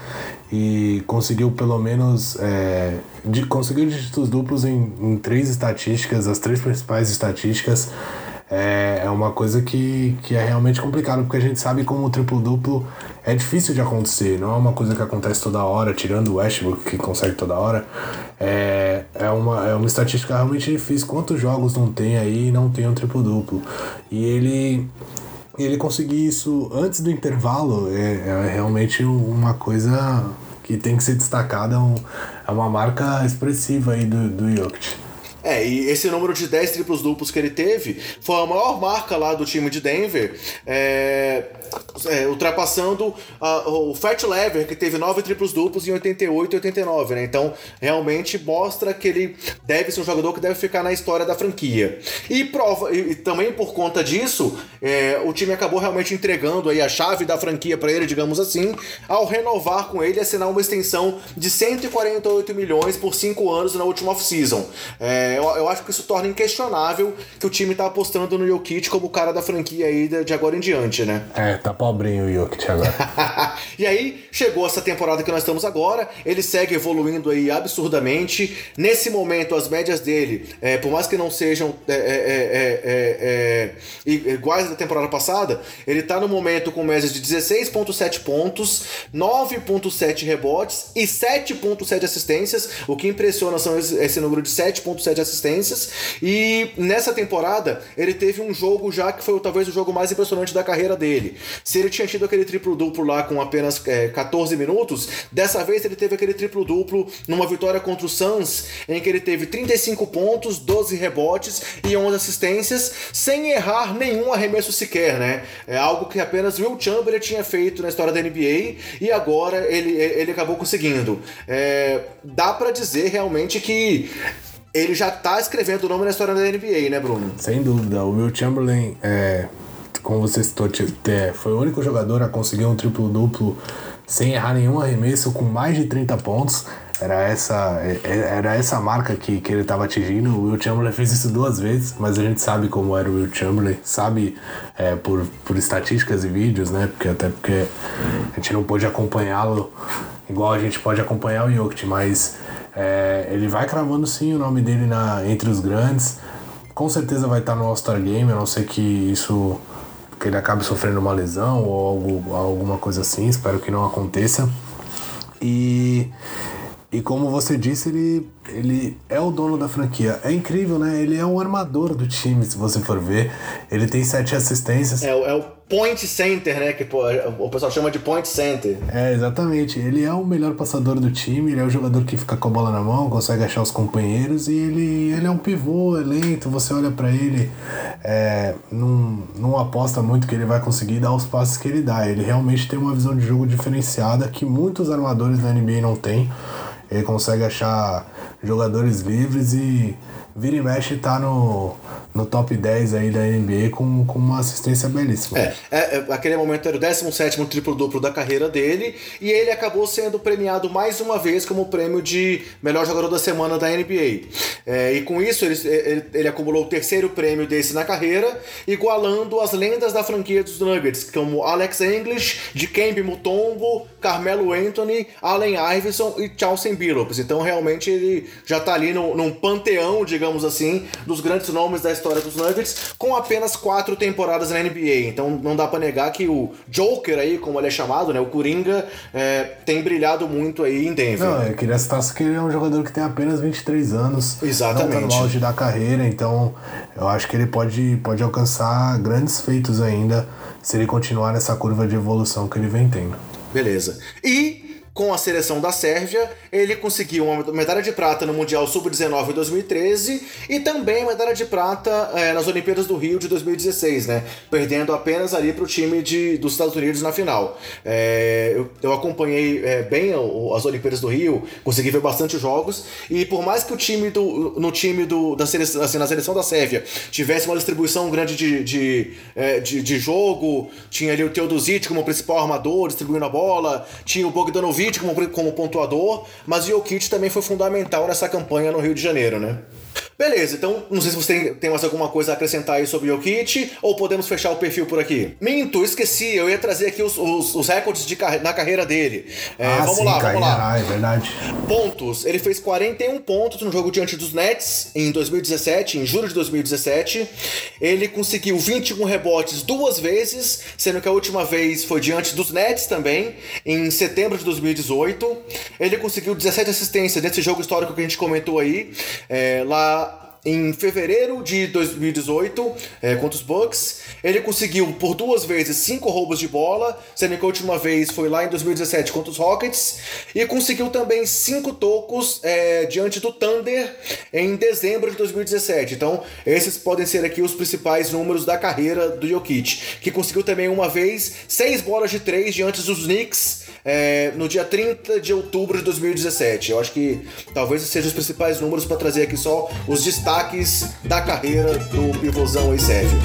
e conseguiu pelo menos é, de, conseguiu dígitos duplos em, em três estatísticas, as três principais estatísticas é, é uma coisa que, que é realmente complicado, porque a gente sabe como o triplo-duplo é difícil de acontecer, não é uma coisa que acontece toda hora, tirando o Westbrook que consegue toda hora. É, é, uma, é uma estatística realmente difícil. Quantos jogos não tem aí não tem um triplo-duplo? E ele ele conseguir isso antes do intervalo é, é, realmente uma coisa que tem que ser destacada, é uma marca expressiva aí do, do Jokic. É, e esse número de 10 triplos duplos que ele teve foi a maior marca lá do time de Denver, é, é, ultrapassando a, o Fat Lever, que teve 9 triplos duplos em 88 e 89, né? Então, realmente mostra que ele deve ser um jogador que deve ficar na história da franquia. E, prova, e, e também por conta disso, é, o time acabou realmente entregando aí a chave da franquia para ele, digamos assim, ao renovar com ele e assinar uma extensão de 148 milhões por 5 anos na última off-season. É, eu, eu acho que isso torna inquestionável que o time tá apostando no Jokic como o cara da franquia aí de, agora em diante, né? É, tá pobrinho o Jokic agora. e aí, chegou essa temporada que nós estamos agora, ele segue evoluindo aí absurdamente. Nesse momento, as médias dele, é, por mais que não sejam é, é, é, é iguais da temporada passada, ele tá no momento com médias de 16,7 pontos, 9,7 rebotes e 7,7 assistências. O que impressiona são esse, esse número de 7,7 17 assistências. E nessa temporada, ele teve um jogo já que foi talvez o jogo mais impressionante da carreira dele. Se ele tinha tido aquele triplo-duplo lá com apenas é, 14 minutos, dessa vez ele teve aquele triplo-duplo numa vitória contra o Suns, em que ele teve 35 pontos, 12 rebotes e 11 assistências, sem errar nenhum arremesso sequer, né? É algo que apenas Will Chamberlain tinha feito na história da NBA e agora ele, ele acabou conseguindo. É, dá para dizer realmente que ele já tá escrevendo o nome na história da NBA, né, Bruno? Sem dúvida. O Will Chamberlain, é, como você citou, foi o único jogador a conseguir um triplo-duplo sem errar nenhum arremesso com mais de 30 pontos. Era essa, é, é, era essa marca que, que ele estava atingindo. O Will Chamberlain fez isso duas vezes, mas a gente sabe como era o Will Chamberlain, sabe é, por, por estatísticas e vídeos, né? Porque, até porque a gente não pôde acompanhá-lo igual a gente pode acompanhar o Jokic, mas é, ele vai cravando sim o nome dele na, entre os grandes. Com certeza vai estar no All-Star Game, a não ser que isso que ele acabe sofrendo uma lesão ou algo, alguma coisa assim, espero que não aconteça. E e como você disse, ele, ele é o dono da franquia. É incrível, né? Ele é o armador do time, se você for ver. Ele tem sete assistências. É, é o point center, né? Que pô, o pessoal chama de point center. É, exatamente. Ele é o melhor passador do time, ele é o jogador que fica com a bola na mão, consegue achar os companheiros e ele, ele é um pivô, é lento. Você olha para ele, é, não, não aposta muito que ele vai conseguir dar os passes que ele dá. Ele realmente tem uma visão de jogo diferenciada que muitos armadores da NBA não têm. Ele consegue achar jogadores livres e vira e mexe tá no, no top 10 aí da NBA com, com uma assistência belíssima. É, é, é aquele momento era o 17 triplo-duplo da carreira dele e ele acabou sendo premiado mais uma vez como prêmio de melhor jogador da semana da NBA. É, e com isso ele, ele, ele, acumulou o terceiro prêmio desse na carreira, igualando as lendas da franquia dos Nuggets, como Alex English, Dikembe Mutombo, Carmelo Anthony, Allen Iverson e Chauncey Billups. Então realmente ele já tá ali no, num panteão, digamos assim, dos grandes nomes da história dos Nuggets, com apenas quatro temporadas na NBA. Então não dá para negar que o Joker aí, como ele é chamado, né, o Coringa, é, tem brilhado muito aí em Denver. Não, eu queria citar que ele é um jogador que tem apenas 23 anos. Exatamente. Não tá no auge da carreira, então eu acho que ele pode, pode alcançar grandes feitos ainda se ele continuar nessa curva de evolução que ele vem tendo. Beleza. E com a seleção da Sérvia, ele conseguiu uma medalha de prata no Mundial Sub-19 em 2013 e também medalha de prata é, nas Olimpíadas do Rio de 2016, né? Perdendo apenas ali para o time de, dos Estados Unidos na final. É, eu, eu, acompanhei é, bem as Olimpíadas do Rio, consegui ver bastante jogos e por mais que o time do, no time do, da seleção, assim, na seleção da Sérvia tivesse uma distribuição grande de, de, de, de jogo, tinha ali o Teodosic como principal armador distribuindo a bola, tinha o Bogdanovic como, como pontuador, mas o Jokic também foi fundamental nessa campanha no Rio de Janeiro, né? Beleza, então não sei se você tem, tem mais alguma coisa a acrescentar aí sobre o Jokic ou podemos fechar o perfil por aqui. Minto, esqueci, eu ia trazer aqui os, os, os recordes de na carreira dele. É, ah, vamos sim, lá, vamos lá. Ah, é verdade. Pontos, ele fez 41 pontos no jogo diante dos Nets em 2017, em julho de 2017. Ele conseguiu 21 rebotes duas vezes, sendo que a última vez foi diante dos Nets também, em setembro de 2018. Ele conseguiu 17 assistências nesse jogo histórico que a gente comentou aí, é, lá em fevereiro de 2018 é, contra os Bucks. Ele conseguiu por duas vezes cinco roubos de bola, sendo que a última vez foi lá em 2017 contra os Rockets. E conseguiu também cinco tocos é, diante do Thunder em dezembro de 2017. Então, esses podem ser aqui os principais números da carreira do Jokic, que conseguiu também uma vez seis bolas de três diante dos Knicks é, no dia 30 de outubro de 2017. Eu acho que talvez sejam os principais números para trazer aqui só os destaques da carreira do pivôzão aí Sérgio.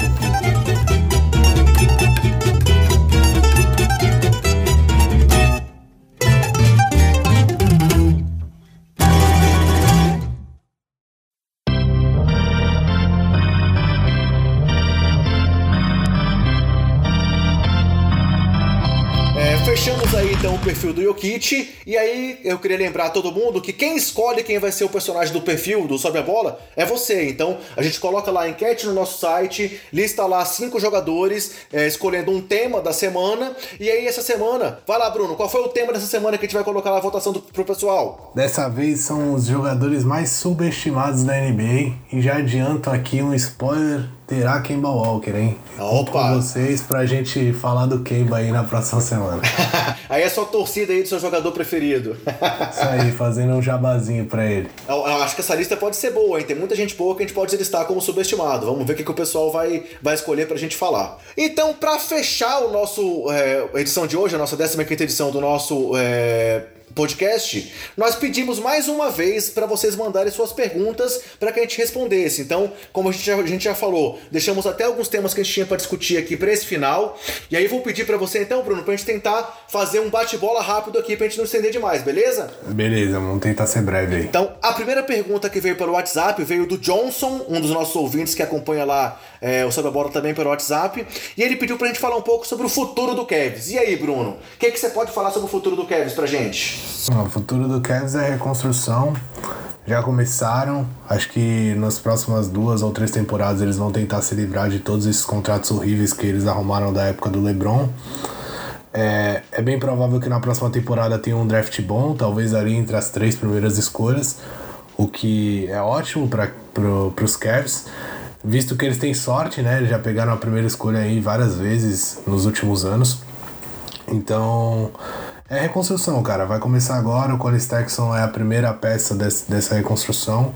Perfil do Jokic. E aí eu queria lembrar a todo mundo que quem escolhe quem vai ser o personagem do perfil do Sobe a Bola é você. Então a gente coloca lá a enquete no nosso site, lista lá cinco jogadores, é, escolhendo um tema da semana. E aí essa semana, vai lá, Bruno, qual foi o tema dessa semana que a gente vai colocar na votação do, pro pessoal? Dessa vez são os jogadores mais subestimados da NBA. E já adianto aqui um spoiler terá Kemba Walker, hein? Opa! com vocês pra gente falar do Kemba aí na próxima semana. aí é só torcida aí do seu jogador preferido. Isso aí, fazendo um jabazinho pra ele. Eu, eu acho que essa lista pode ser boa, hein? Tem muita gente boa que a gente pode listar como subestimado. Vamos ver o que, que o pessoal vai, vai escolher pra gente falar. Então, pra fechar o nosso é, edição de hoje, a nossa 15 edição do nosso. É, podcast, nós pedimos mais uma vez para vocês mandarem suas perguntas para que a gente respondesse. Então, como a gente, já, a gente já falou, deixamos até alguns temas que a gente tinha para discutir aqui para esse final. E aí vou pedir para você então, Bruno, pra gente tentar fazer um bate-bola rápido aqui pra gente não estender demais, beleza? Beleza, vamos tentar ser breve aí. Então, a primeira pergunta que veio pelo WhatsApp veio do Johnson, um dos nossos ouvintes que acompanha lá é, o Sobe a Bola também pelo WhatsApp. E ele pediu pra gente falar um pouco sobre o futuro do Cavs. E aí, Bruno, o que, que você pode falar sobre o futuro do Cavs pra gente? O futuro do Cavs é reconstrução. Já começaram. Acho que nas próximas duas ou três temporadas eles vão tentar se livrar de todos esses contratos horríveis que eles arrumaram da época do LeBron. É, é bem provável que na próxima temporada tenha um draft bom, talvez ali entre as três primeiras escolhas, o que é ótimo para pro, os Cavs, visto que eles têm sorte, né? Eles já pegaram a primeira escolha aí várias vezes nos últimos anos. Então, é reconstrução, cara. Vai começar agora. O Colin Sexton é a primeira peça desse, dessa reconstrução.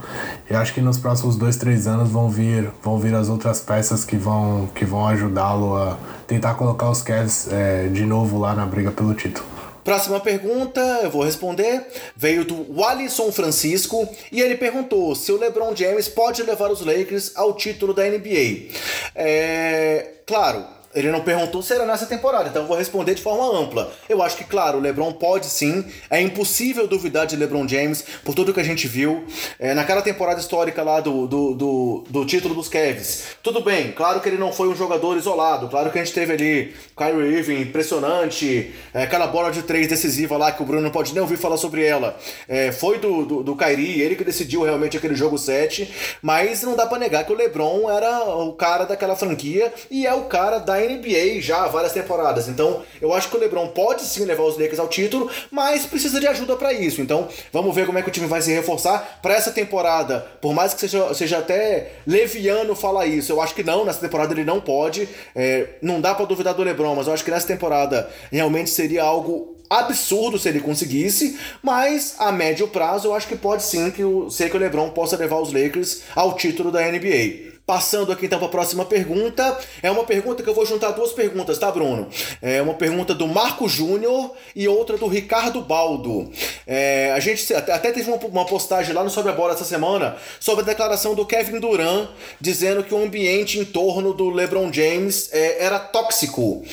E acho que nos próximos dois, três anos vão vir, vão vir as outras peças que vão, que vão ajudá-lo a tentar colocar os Cavs é, de novo lá na briga pelo título. Próxima pergunta, eu vou responder. Veio do Wallison Francisco e ele perguntou se o LeBron James pode levar os Lakers ao título da NBA. É, claro, ele não perguntou se era nessa temporada, então eu vou responder de forma ampla. Eu acho que, claro, o LeBron pode sim. É impossível duvidar de LeBron James por tudo que a gente viu. É, naquela temporada histórica lá do, do, do, do, título dos Cavs. Tudo bem, claro que ele não foi um jogador isolado. Claro que a gente teve ali Kyrie Irving, impressionante. É, aquela bola de três decisiva lá que o Bruno não pode nem ouvir falar sobre ela. É, foi do, do, do Kyrie, ele que decidiu realmente aquele jogo 7. Mas não dá para negar que o LeBron era o cara daquela franquia e é o cara da NBA já há várias temporadas. Então, eu acho que o LeBron pode sim levar os Lakers ao título, mas precisa de ajuda para isso. Então, vamos ver como é que o time vai se reforçar para essa temporada. Por mais que seja, seja até leviano falar isso, eu acho que não, nessa temporada ele não pode. É, não dá para duvidar do LeBron, mas eu acho que nessa temporada realmente seria algo absurdo se ele conseguisse, mas a médio prazo eu acho que pode sim que o, ser que o LeBron possa levar os Lakers ao título da NBA. Passando aqui então para a próxima pergunta. É uma pergunta que eu vou juntar duas perguntas, tá, Bruno? É uma pergunta do Marco Júnior e outra do Ricardo Baldo. É, a gente até teve uma, uma postagem lá no Sobre a Bola essa semana sobre a declaração do Kevin Durant dizendo que o ambiente em torno do LeBron James é, era tóxico.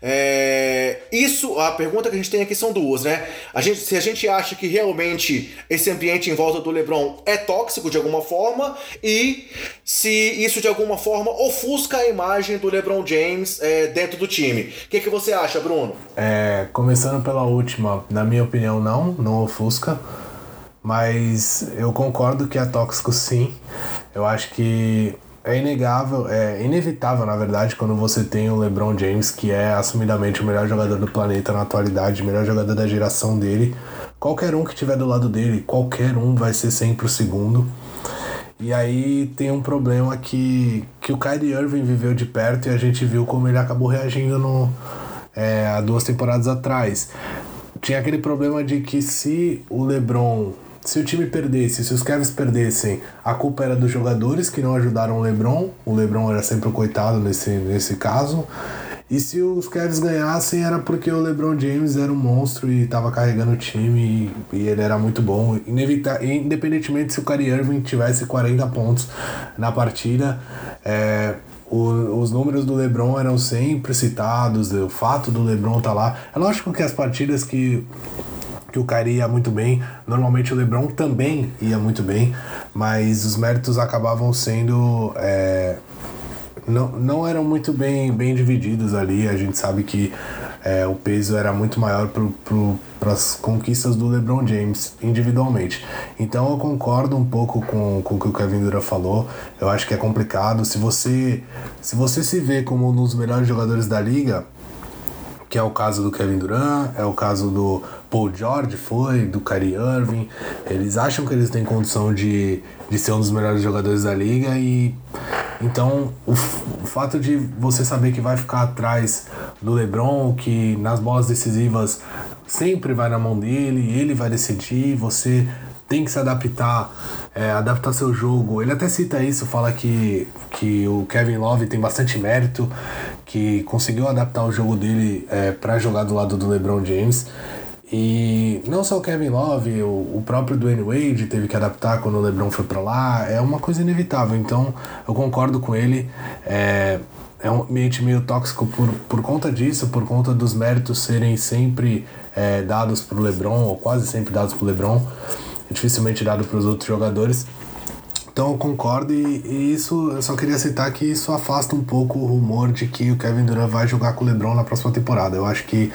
É, isso, a pergunta que a gente tem aqui são duas, né? A gente, se a gente acha que realmente esse ambiente em volta do LeBron é tóxico de alguma forma e se isso de alguma forma ofusca a imagem do LeBron James é, dentro do time. O que, que você acha, Bruno? É, começando pela última, na minha opinião, não, não ofusca. Mas eu concordo que é tóxico sim. Eu acho que é inegável, é inevitável, na verdade, quando você tem o LeBron James, que é assumidamente o melhor jogador do planeta na atualidade, o melhor jogador da geração dele. Qualquer um que estiver do lado dele, qualquer um vai ser sempre o segundo. E aí tem um problema que, que o Kyrie Irving viveu de perto e a gente viu como ele acabou reagindo no, é, há duas temporadas atrás. Tinha aquele problema de que se o LeBron, se o time perdesse, se os Cavs perdessem, a culpa era dos jogadores que não ajudaram o LeBron. O LeBron era sempre o coitado nesse, nesse caso. E se os Cavs ganhassem era porque o LeBron James era um monstro e estava carregando o time e, e, ele era muito bom. Inevita independentemente se o Kyrie Irving tivesse 40 pontos na partida, é, o, os números do LeBron eram sempre citados, o fato do LeBron estar tá lá. É lógico que as partidas que que o Kyrie ia muito bem. Normalmente o LeBron também ia muito bem, mas os méritos acabavam sendo é, não, não eram muito bem, bem divididos ali. A gente sabe que é, o peso era muito maior para as conquistas do LeBron James individualmente. Então eu concordo um pouco com, com o que o Kevin Durant falou. Eu acho que é complicado. Se você se, você se vê como um dos melhores jogadores da liga, que é o caso do Kevin Durant, é o caso do Paul George, foi, do Kyrie Irving. Eles acham que eles têm condição de, de ser um dos melhores jogadores da liga e então o, o fato de você saber que vai ficar atrás do LeBron, que nas bolas decisivas sempre vai na mão dele, ele vai decidir, você tem que se adaptar, é, adaptar seu jogo. Ele até cita isso, fala que, que o Kevin Love tem bastante mérito, que conseguiu adaptar o jogo dele é, para jogar do lado do LeBron James. E não só o Kevin Love, o, o próprio Dwayne Wade teve que adaptar quando o LeBron foi para lá. É uma coisa inevitável. Então eu concordo com ele. É, é um ambiente meio tóxico por, por conta disso, por conta dos méritos serem sempre é, dados para o LeBron, ou quase sempre dados para o LeBron, dificilmente dado para os outros jogadores. Então eu concordo e, e, isso eu só queria citar que isso afasta um pouco o rumor de que o Kevin Durant vai jogar com o LeBron na próxima temporada. Eu acho que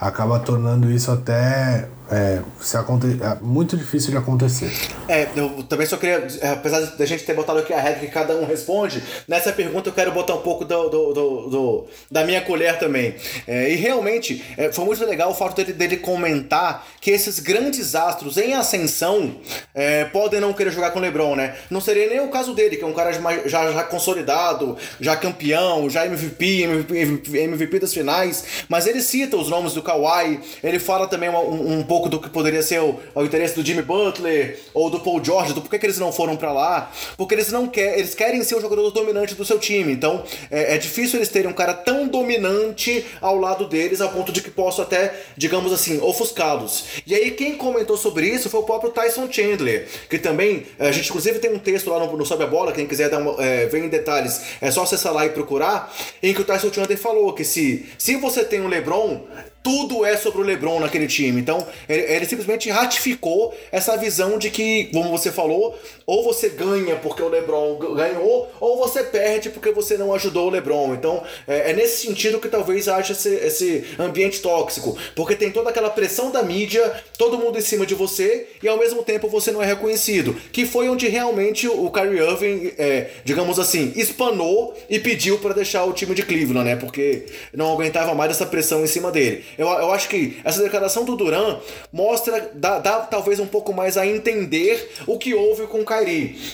acaba tornando isso até é, se aconte... é muito difícil de acontecer. É, eu também só queria, é, apesar da gente ter botado aqui a regra que cada um responde, nessa pergunta eu quero botar um pouco do, do, do, do da minha colher também. É, e realmente, é, foi muito legal o fato dele, dele comentar que esses grandes astros em ascensão é, podem não querer jogar com o LeBron, né? Não seria nem o caso dele, que é um cara já, já consolidado, já campeão, já MVP, MVP, MVP das finais, mas ele cita os nomes do Kawhi, ele fala também um, um pouco pouco do que poderia ser o, o interesse do Jimmy Butler ou do Paul George, do porquê que eles não foram para lá, porque eles não querem, eles querem ser o jogador dominante do seu time. Então é, é, difícil eles terem um cara tão dominante ao lado deles, ao ponto de que posso até, digamos assim, ofuscá-los. E aí quem comentou sobre isso foi o próprio Tyson Chandler, que também, a gente inclusive tem um texto lá no, no Sobe a Bola, quem quiser dar uma, é, ver em detalhes, é só acessar lá e procurar, em que o Tyson Chandler falou que se, se você tem um LeBron, tudo é sobre o LeBron naquele time. Então, ele, ele, simplesmente ratificou essa visão de que, como você falou, ou você ganha porque o LeBron ganhou, ou você perde porque você não ajudou o LeBron. Então, é, é nesse sentido que talvez haja esse, esse, ambiente tóxico, porque tem toda aquela pressão da mídia, todo mundo em cima de você, e ao mesmo tempo você não é reconhecido. Que foi onde realmente o Kyrie Irving, é, digamos assim, espanou e pediu para deixar o time de Cleveland, né? Porque não aguentava mais essa pressão em cima dele. Eu, eu acho que essa declaração do Duran mostra, dá, dá talvez um pouco mais a entender o que houve com o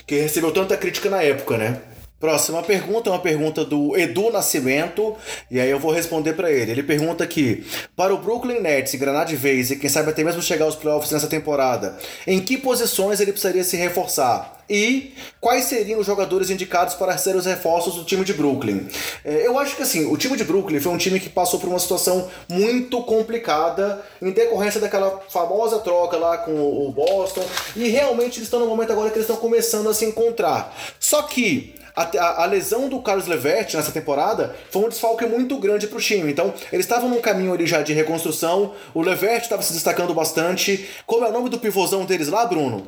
que recebeu tanta crítica na época, né? Próxima pergunta é uma pergunta do Edu Nascimento, e aí eu vou responder para ele. Ele pergunta aqui: para o Brooklyn Nets engrenar de vez e quem sabe até mesmo chegar aos playoffs nessa temporada, em que posições ele precisaria se reforçar? E quais seriam os jogadores indicados para ser os reforços do time de Brooklyn? É, eu acho que assim, o time de Brooklyn foi um time que passou por uma situação muito complicada em decorrência daquela famosa troca lá com o Boston, e realmente eles estão no momento agora que eles estão começando a se encontrar. Só que a, a, a, lesão do Carlos Levert nessa temporada foi um desfalque muito grande para o time. Então, eles estavam num caminho ali já de reconstrução. O Levert estava se destacando bastante. Como é o nome do pivôzão deles lá, Bruno?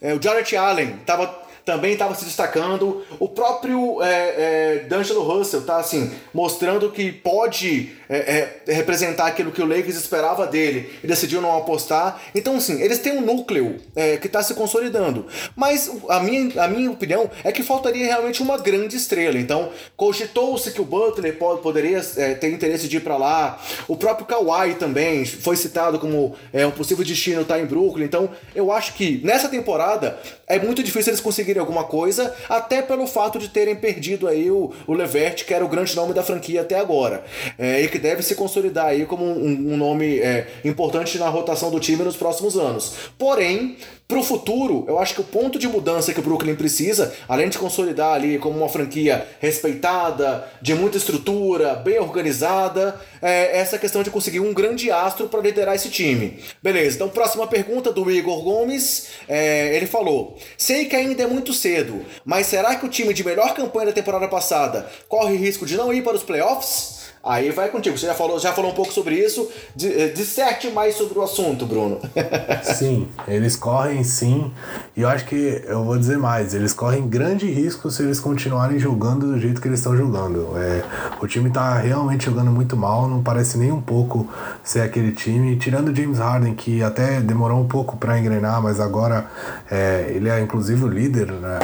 É, o Jarrett Allen estava também estava se destacando. O próprio é, é, D'Angelo Russell tá assim, mostrando que pode é, é, representar aquilo que o Lakers esperava dele e decidiu não apostar. Então, assim, eles têm um núcleo é, que está se consolidando. Mas a minha, a minha opinião é que faltaria realmente uma grande estrela. Então, cogitou-se que o Butler pode, poderia é, ter interesse de ir para lá. O próprio Kawhi também foi citado como é, um possível destino estar tá em Brooklyn. Então, eu acho que nessa temporada é muito difícil eles conseguirem alguma coisa, até pelo fato de terem perdido aí o, o Levert, que era o grande nome da franquia até agora, é, e que deve se consolidar aí como um, um nome é, importante na rotação do time nos próximos anos. Porém, para o futuro, eu acho que o ponto de mudança que o Brooklyn precisa, além de consolidar ali como uma franquia respeitada, de muita estrutura, bem organizada, é essa questão de conseguir um grande astro para liderar esse time. Beleza, então próxima pergunta do Igor Gomes. É, ele falou: Sei que ainda é muito cedo, mas será que o time de melhor campanha da temporada passada corre risco de não ir para os playoffs? Aí vai contigo. Você já falou, já falou um pouco sobre isso. Eh, disserte mais sobre o assunto, Bruno. sim, eles correm sim. E eu acho que eu vou dizer mais. Eles correm grande risco se eles continuarem jogando do jeito que eles estão jogando. É, o time tá realmente jogando muito mal. Não parece nem um pouco ser aquele time. Tirando James Harden, que até demorou um pouco para engrenar, mas agora é, ele é inclusive o líder, né?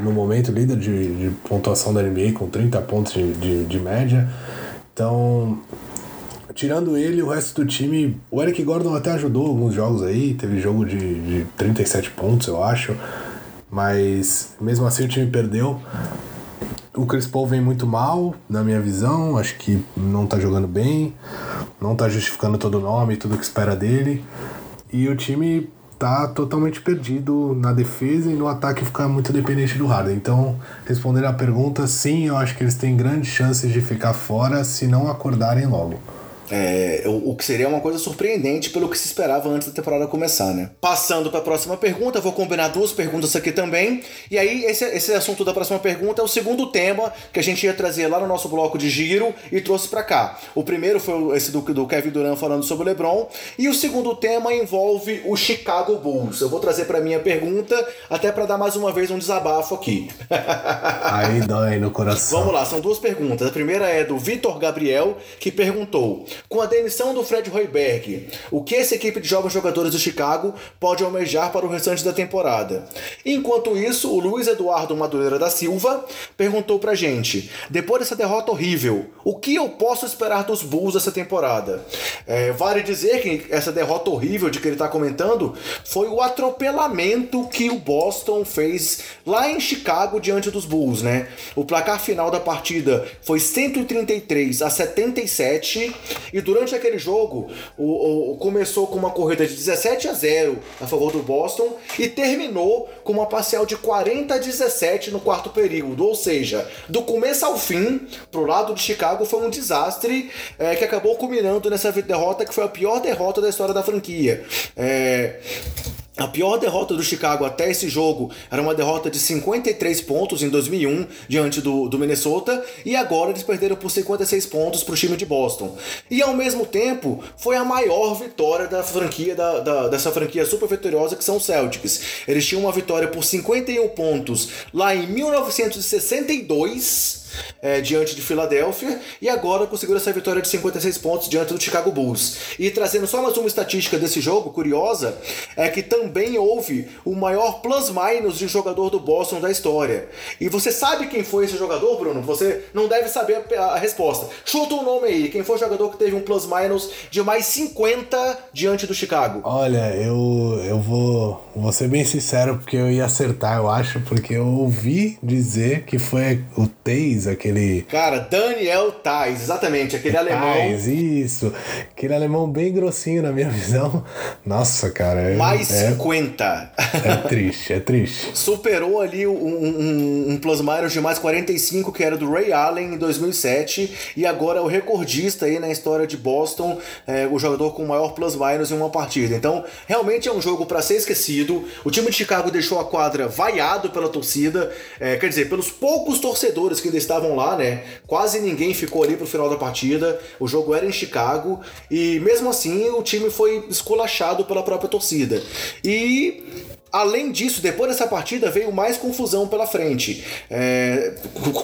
no momento, líder de, de pontuação da NBA com 30 pontos de, de, de média. Então, tirando ele, o resto do time. O Eric Gordon até ajudou alguns jogos aí, teve jogo de, de 37 pontos, eu acho. Mas mesmo assim o time perdeu. O Chris Paul vem muito mal, na minha visão. Acho que não tá jogando bem, não tá justificando todo o nome tudo que espera dele. E o time tá totalmente perdido na defesa e no ataque ficar muito dependente do Harden. Então, respondendo a pergunta, sim, eu acho que eles têm grandes chances de ficar fora se não acordarem logo. É, o, que seria uma coisa surpreendente pelo que se esperava antes da temporada começar, né? Passando para a próxima pergunta, vou combinar duas perguntas aqui também. E aí, esse, esse assunto da próxima pergunta é o segundo tema que a gente ia trazer lá no nosso bloco de giro e trouxe para cá. O primeiro foi esse do, do Kevin Durant falando sobre o LeBron. E o segundo tema envolve o Chicago Bulls. Eu vou trazer para minha pergunta, até para dar mais uma vez um desabafo aqui. aí dói no coração. Vamos lá, são duas perguntas. A primeira é do Vitor Gabriel, que perguntou. Com a demissão do Fred Hoiberg, o que essa equipe de jovens jogadores do Chicago pode almejar para o restante da temporada? Enquanto isso, o Luiz Eduardo Madureira da Silva perguntou pra gente: depois dessa derrota horrível, o que eu posso esperar dos Bulls essa temporada? É, vale dizer que essa derrota horrível de que ele está comentando foi o atropelamento que o Boston fez lá em Chicago diante dos Bulls, né? O placar final da partida foi 133 a 77 e durante aquele jogo, o, o, começou com uma corrida de 17 a 0 a favor do Boston e terminou com uma parcial de 40 a 17 no quarto período. Ou seja, do começo ao fim, pro lado de Chicago, foi um desastre é, que acabou culminando nessa derrota que foi a pior derrota da história da franquia. É, a pior derrota do Chicago até esse jogo era uma derrota de 53 pontos em 2001 diante do, do Minnesota e agora eles perderam por 56 pontos para o time de Boston. E ao mesmo tempo foi a maior vitória da franquia da, da, dessa franquia super vitoriosa que são os Celtics. Eles tinham uma vitória por 51 pontos lá em 1962 é, diante de Filadélfia e agora conseguiu essa vitória de 56 pontos diante do Chicago Bulls. E trazendo só mais uma estatística desse jogo, curiosa, é que também houve o maior plus-minus de jogador do Boston da história. E você sabe quem foi esse jogador, Bruno? Você não deve saber a, resposta. Chuta o um nome aí. Quem foi o jogador que teve um plus-minus de mais 50 diante do Chicago? Olha, eu, eu vou, vou ser bem sincero porque eu ia acertar, eu acho, porque eu ouvi dizer que foi o Taze aquele. Cara, Daniel Tais, exatamente, aquele alemão. Tais, isso. Aquele alemão bem grossinho na minha visão. Nossa, cara. É, Mais é, 50. É triste, é triste. Superou ali um, um, um plus minus de mais 45, que era do Ray Allen em 2007, e agora é o recordista aí na história de Boston, é, o jogador com o maior plus minus em uma partida. Então, realmente é um jogo para ser esquecido. O time de Chicago deixou a quadra vaiado pela torcida, é, quer dizer, pelos poucos torcedores que ainda estavam estavam lá, né? Quase ninguém ficou ali pro final da partida. O jogo era em Chicago e mesmo assim o time foi esculachado pela própria torcida. E Além disso, depois dessa partida veio mais confusão pela frente. É,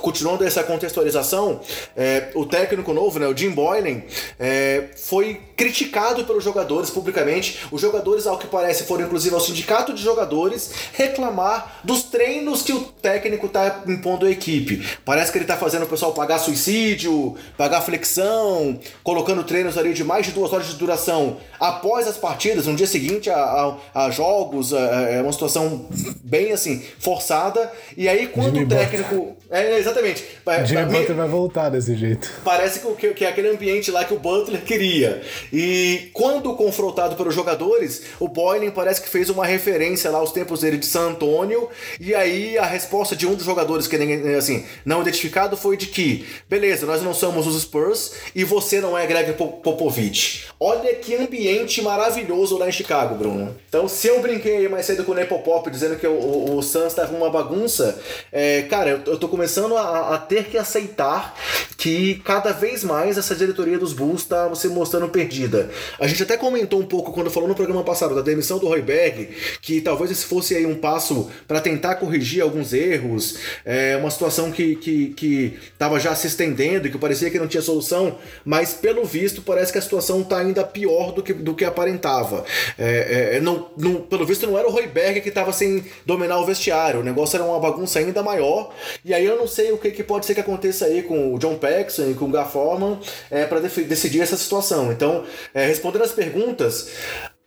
continuando essa contextualização, é, o técnico novo, né, o Jim Boylan, é, foi criticado pelos jogadores publicamente. Os jogadores, ao que parece, foram inclusive ao sindicato de jogadores reclamar dos treinos que o técnico está impondo à equipe. Parece que ele está fazendo o pessoal pagar suicídio, pagar flexão, colocando treinos ali de mais de duas horas de duração após as partidas, no dia seguinte a, a, a jogos. A, é uma situação bem assim, forçada. E aí, quando Jimmy o técnico. É, exatamente. Jimmy Butler vai voltar desse jeito. Parece que, que é aquele ambiente lá que o Butler queria. E quando confrontado pelos jogadores, o Boylan parece que fez uma referência lá aos tempos dele de San Antônio. E aí a resposta de um dos jogadores que assim, não identificado foi de que, beleza, nós não somos os Spurs e você não é Greg Popovich. Olha que ambiente maravilhoso lá em Chicago, Bruno. Então, se eu brinquei mais cedo com o Nepopop dizendo que o, o, o Suns tava uma bagunça. É, cara, eu, eu tô começando a, a, ter que aceitar que cada vez mais essa diretoria dos Bulls tá se mostrando perdida. A gente até comentou um pouco quando falou no programa passado da demissão do Roy Berg, que talvez esse fosse aí um passo para tentar corrigir alguns erros, é, uma situação que, que, que tava já se estendendo e que parecia que não tinha solução, mas pelo visto parece que a situação tá ainda pior do que, do que aparentava. É, é, não, não, pelo visto não era o Roy Berg que estava sem dominar o vestiário, o negócio era uma bagunça ainda maior. E aí eu não sei o que, que pode ser que aconteça aí com o John Paxson e com o Garforman é, para decidir essa situação. Então, é, respondendo as perguntas,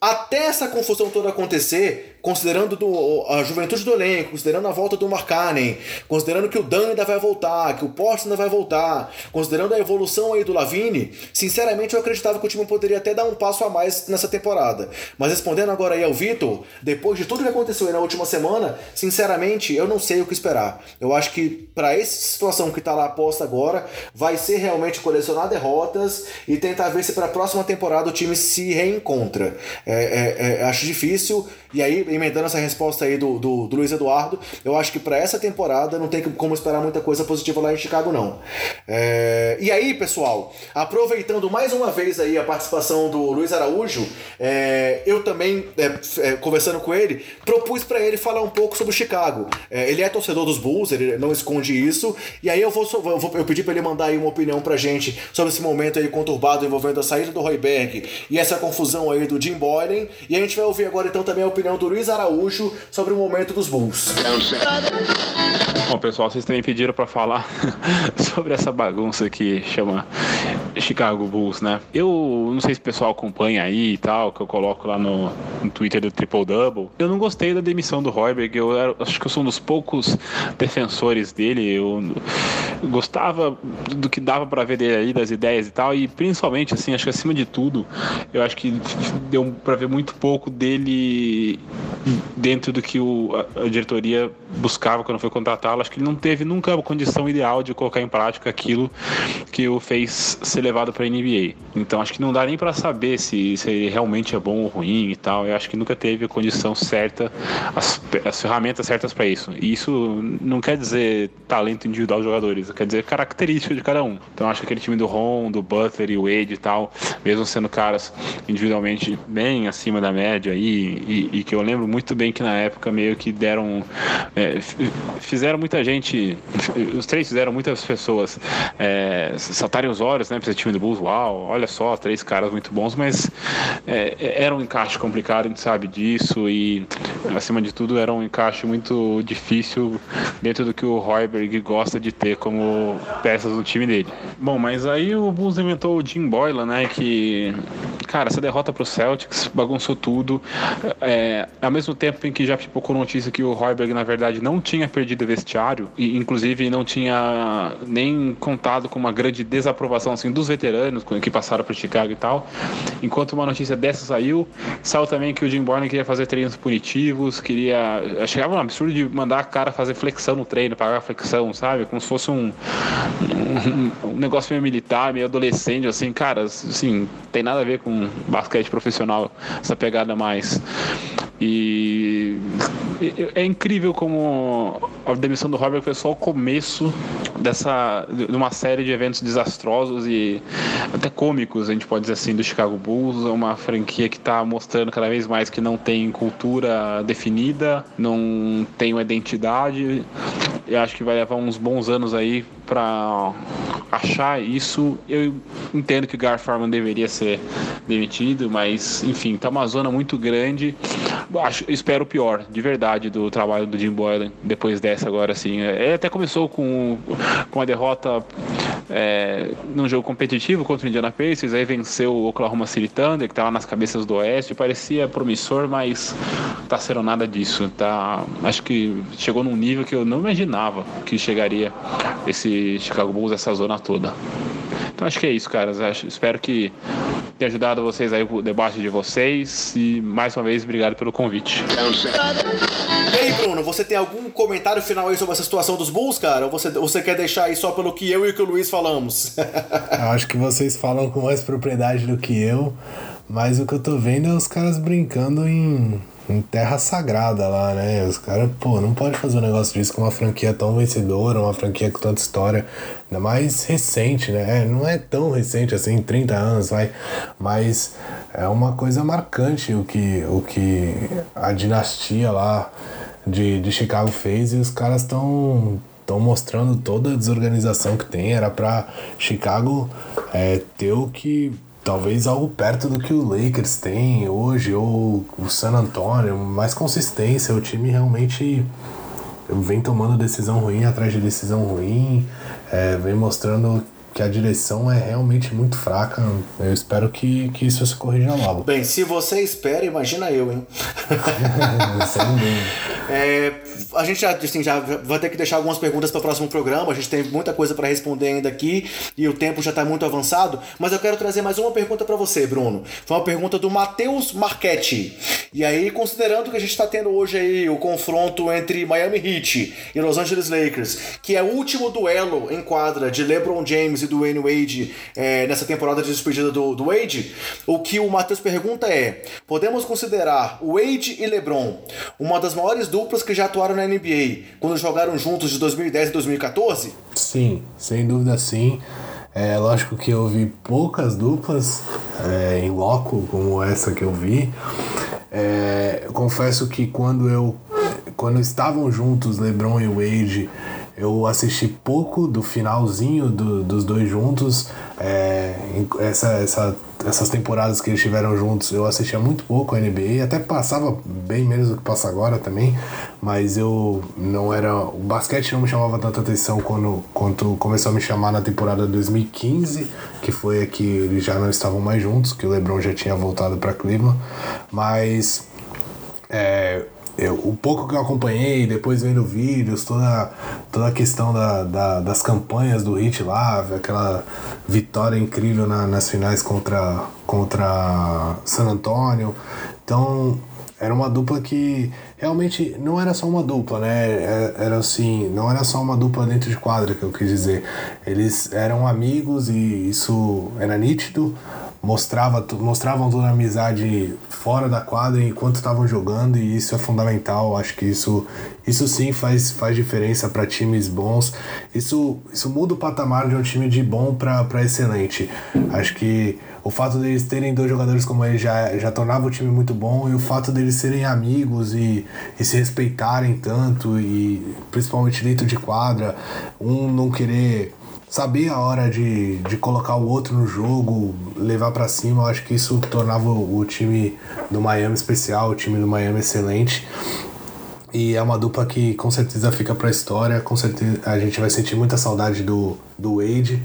até essa confusão toda acontecer, considerando do, a juventude do elenco, considerando a volta do Markkanen, considerando que o Dan ainda vai voltar, que o Porto ainda vai voltar, considerando a evolução aí do Lavine, sinceramente eu acreditava que o time poderia até dar um passo a mais nessa temporada. Mas respondendo agora aí ao Vitor, depois de tudo que aconteceu aí na última semana, sinceramente eu não sei o que esperar. Eu acho que para essa situação que tá lá posta agora, vai ser realmente colecionar derrotas e tentar ver se para a próxima temporada o time se reencontra. É, é, é, acho difícil, e aí emendando essa resposta aí do, do, do Luiz Eduardo, eu acho que para essa temporada não tem como esperar muita coisa positiva lá em Chicago, não. É... E aí, pessoal, aproveitando mais uma vez aí a participação do Luiz Araújo, é... eu também, é, é conversando com ele, propus para ele falar um pouco sobre o Chicago. É, ele é torcedor dos Bulls, ele não esconde isso, e aí eu vou, eu, vou, eu pedi para ele mandar aí uma opinião pra gente sobre esse momento aí conturbado envolvendo a saída do Roy Berg e essa confusão aí do Jim E a gente vai ouvir agora então também a opinião do Luiz Luiz Araújo sobre o momento dos Bulls. Bom, pessoal, vocês também pediram para falar sobre essa bagunça que chama Chicago Bulls, né? Eu não sei se o pessoal acompanha aí e tal, que eu coloco lá no, no Twitter do Triple Double. Eu não gostei da demissão do Royberg, eu era, acho que eu sou um dos poucos defensores dele. Eu, eu gostava do que dava para ver dele aí, das ideias e tal, e principalmente, assim, acho que acima de tudo, eu acho que deu para ver muito pouco dele dentro do que o, a, a, diretoria buscava quando foi contratá-lo. Acho que ele não teve nunca a condição ideal de colocar em prática aquilo que o fez ser levado para NBA. Então acho que não dá nem para saber se, se ele realmente é bom ou ruim e tal. Eu acho que nunca teve a condição certa, as, as ferramentas certas para isso. E isso não quer dizer talento individual dos jogadores, quer dizer característica de cada um. Então acho que aquele time do Ron, do Butler e Wade e tal, mesmo sendo caras individualmente bem acima da média e, e, e que eu lembro muito bem que na época meio que deram. É, fizeram muita gente. Os três fizeram muitas pessoas é, saltarem os olhos, né? Pra time do Bulls, uau, olha só, três caras muito bons, mas é, era um encaixe complicado, a gente sabe disso, e acima de tudo era um encaixe muito difícil dentro do que o Royberg gosta de ter como peças do time dele. Bom, mas aí o Bulls inventou o Jim Boylan, né? Que, cara, essa derrota pro Celtics bagunçou tudo. É, ao mesmo tempo em que já pipocou notícia que o Royberg, na verdade, não tinha perdido o vestiário, e inclusive não tinha nem contado com uma grande desaprovação assim, dos veteranos que passaram para Chicago e tal. Enquanto uma notícia dessa saiu, saiu também que o Jim Boylan queria fazer treinos punitivos, queria. Chegava um absurdo de mandar a cara fazer flexão no treino, pagar flexão, sabe? Como se fosse um, um, um negócio meio militar, meio adolescente, assim, cara, assim, tem nada a ver com basquete profissional, essa pegada mais. E é incrível como a demissão do Robert foi só o começo dessa de uma série de eventos desastrosos e até cômicos, a gente pode dizer assim, do Chicago Bulls, uma franquia que está mostrando cada vez mais que não tem cultura definida, não tem uma identidade. Eu acho que vai levar uns bons anos aí para achar isso. Eu entendo que o Gar Farman deveria ser demitido, mas enfim, tá uma zona muito grande. Acho, espero o pior, de verdade, do trabalho do Jim Boylan depois dessa agora assim. Ele até começou com, com a derrota é, num jogo competitivo contra o Indiana Pacers, aí venceu o Oklahoma City Thunder, que estava nas cabeças do Oeste, parecia promissor, mas tá sendo nada disso. Tá, acho que chegou num nível que eu não imaginava que chegaria esse Chicago Bulls, essa zona toda. Então acho que é isso, caras. Acho, espero que tenha ajudado vocês aí o debate de vocês e mais uma vez obrigado pelo convite. E aí, Bruno, você tem algum comentário final aí sobre essa situação dos Bulls, cara? Ou você, você quer deixar aí só pelo que eu e o que o Luiz falamos? eu acho que vocês falam com mais propriedade do que eu, mas o que eu tô vendo é os caras brincando em em terra sagrada lá, né? Os caras, pô, não pode fazer um negócio disso com uma franquia tão vencedora, uma franquia com tanta história, ainda mais recente, né? É, não é tão recente assim, 30 anos, vai, mas é uma coisa marcante o que, o que a dinastia lá de, de Chicago fez e os caras estão estão mostrando toda a desorganização que tem. Era para Chicago é, ter o que talvez algo perto do que o Lakers tem hoje, ou o San Antonio, mais consistência. O time realmente vem tomando decisão ruim atrás de decisão ruim, é, vem mostrando que a direção é realmente muito fraca. Eu espero que, que isso se corrija logo. Bem, se você espera, imagina eu, hein? é, a gente já, assim, já vai ter que deixar algumas perguntas para o próximo programa. A gente tem muita coisa para responder ainda aqui e o tempo já está muito avançado. Mas eu quero trazer mais uma pergunta para você, Bruno. Foi uma pergunta do Matheus Marchetti. E aí, considerando que a gente está tendo hoje aí o confronto entre Miami Heat e Los Angeles Lakers, que é o último duelo em quadra de LeBron James e do Wayne Wade é, nessa temporada de despedida do, do Wade, o que o Matheus pergunta é: podemos considerar Wade e LeBron uma das maiores duplas que já atuaram na NBA quando jogaram juntos de 2010 e 2014? Sim, sem dúvida sim. É lógico que eu vi poucas duplas é, em loco como essa que eu vi. É, confesso que quando eu quando estavam juntos LeBron e Wade eu assisti pouco do finalzinho do, dos dois juntos. É, essa, essa, essas temporadas que eles tiveram juntos, eu assistia muito pouco a NBA, até passava bem menos do que passa agora também, mas eu não era. O basquete não me chamava tanta atenção quando, quando começou a me chamar na temporada 2015, que foi que eles já não estavam mais juntos, que o LeBron já tinha voltado para Cleveland, mas. É, eu, o pouco que eu acompanhei, depois vendo vídeos, toda, toda a questão da, da das campanhas do Hit lá, aquela vitória incrível na, nas finais contra, contra San Antonio. Então, era uma dupla que realmente não era só uma dupla, né? É, era assim, não era só uma dupla dentro de quadra que eu quis dizer. Eles eram amigos e isso era nítido mostrava, mostravam toda a amizade fora da quadra enquanto estavam jogando e isso é fundamental. Acho que isso, isso sim faz, faz diferença para times bons. Isso, isso muda o patamar de um time de bom para excelente. Acho que o fato deles terem dois jogadores como ele já, já tornava o time muito bom e o fato deles serem amigos e, e se respeitarem tanto e principalmente dentro de quadra, um não querer saber a hora de, de colocar o outro no jogo, levar para cima, eu acho que isso tornava o, time do Miami especial, o time do Miami excelente. E é uma dupla que com certeza fica para a história, com certeza a gente vai sentir muita saudade do, do Wade,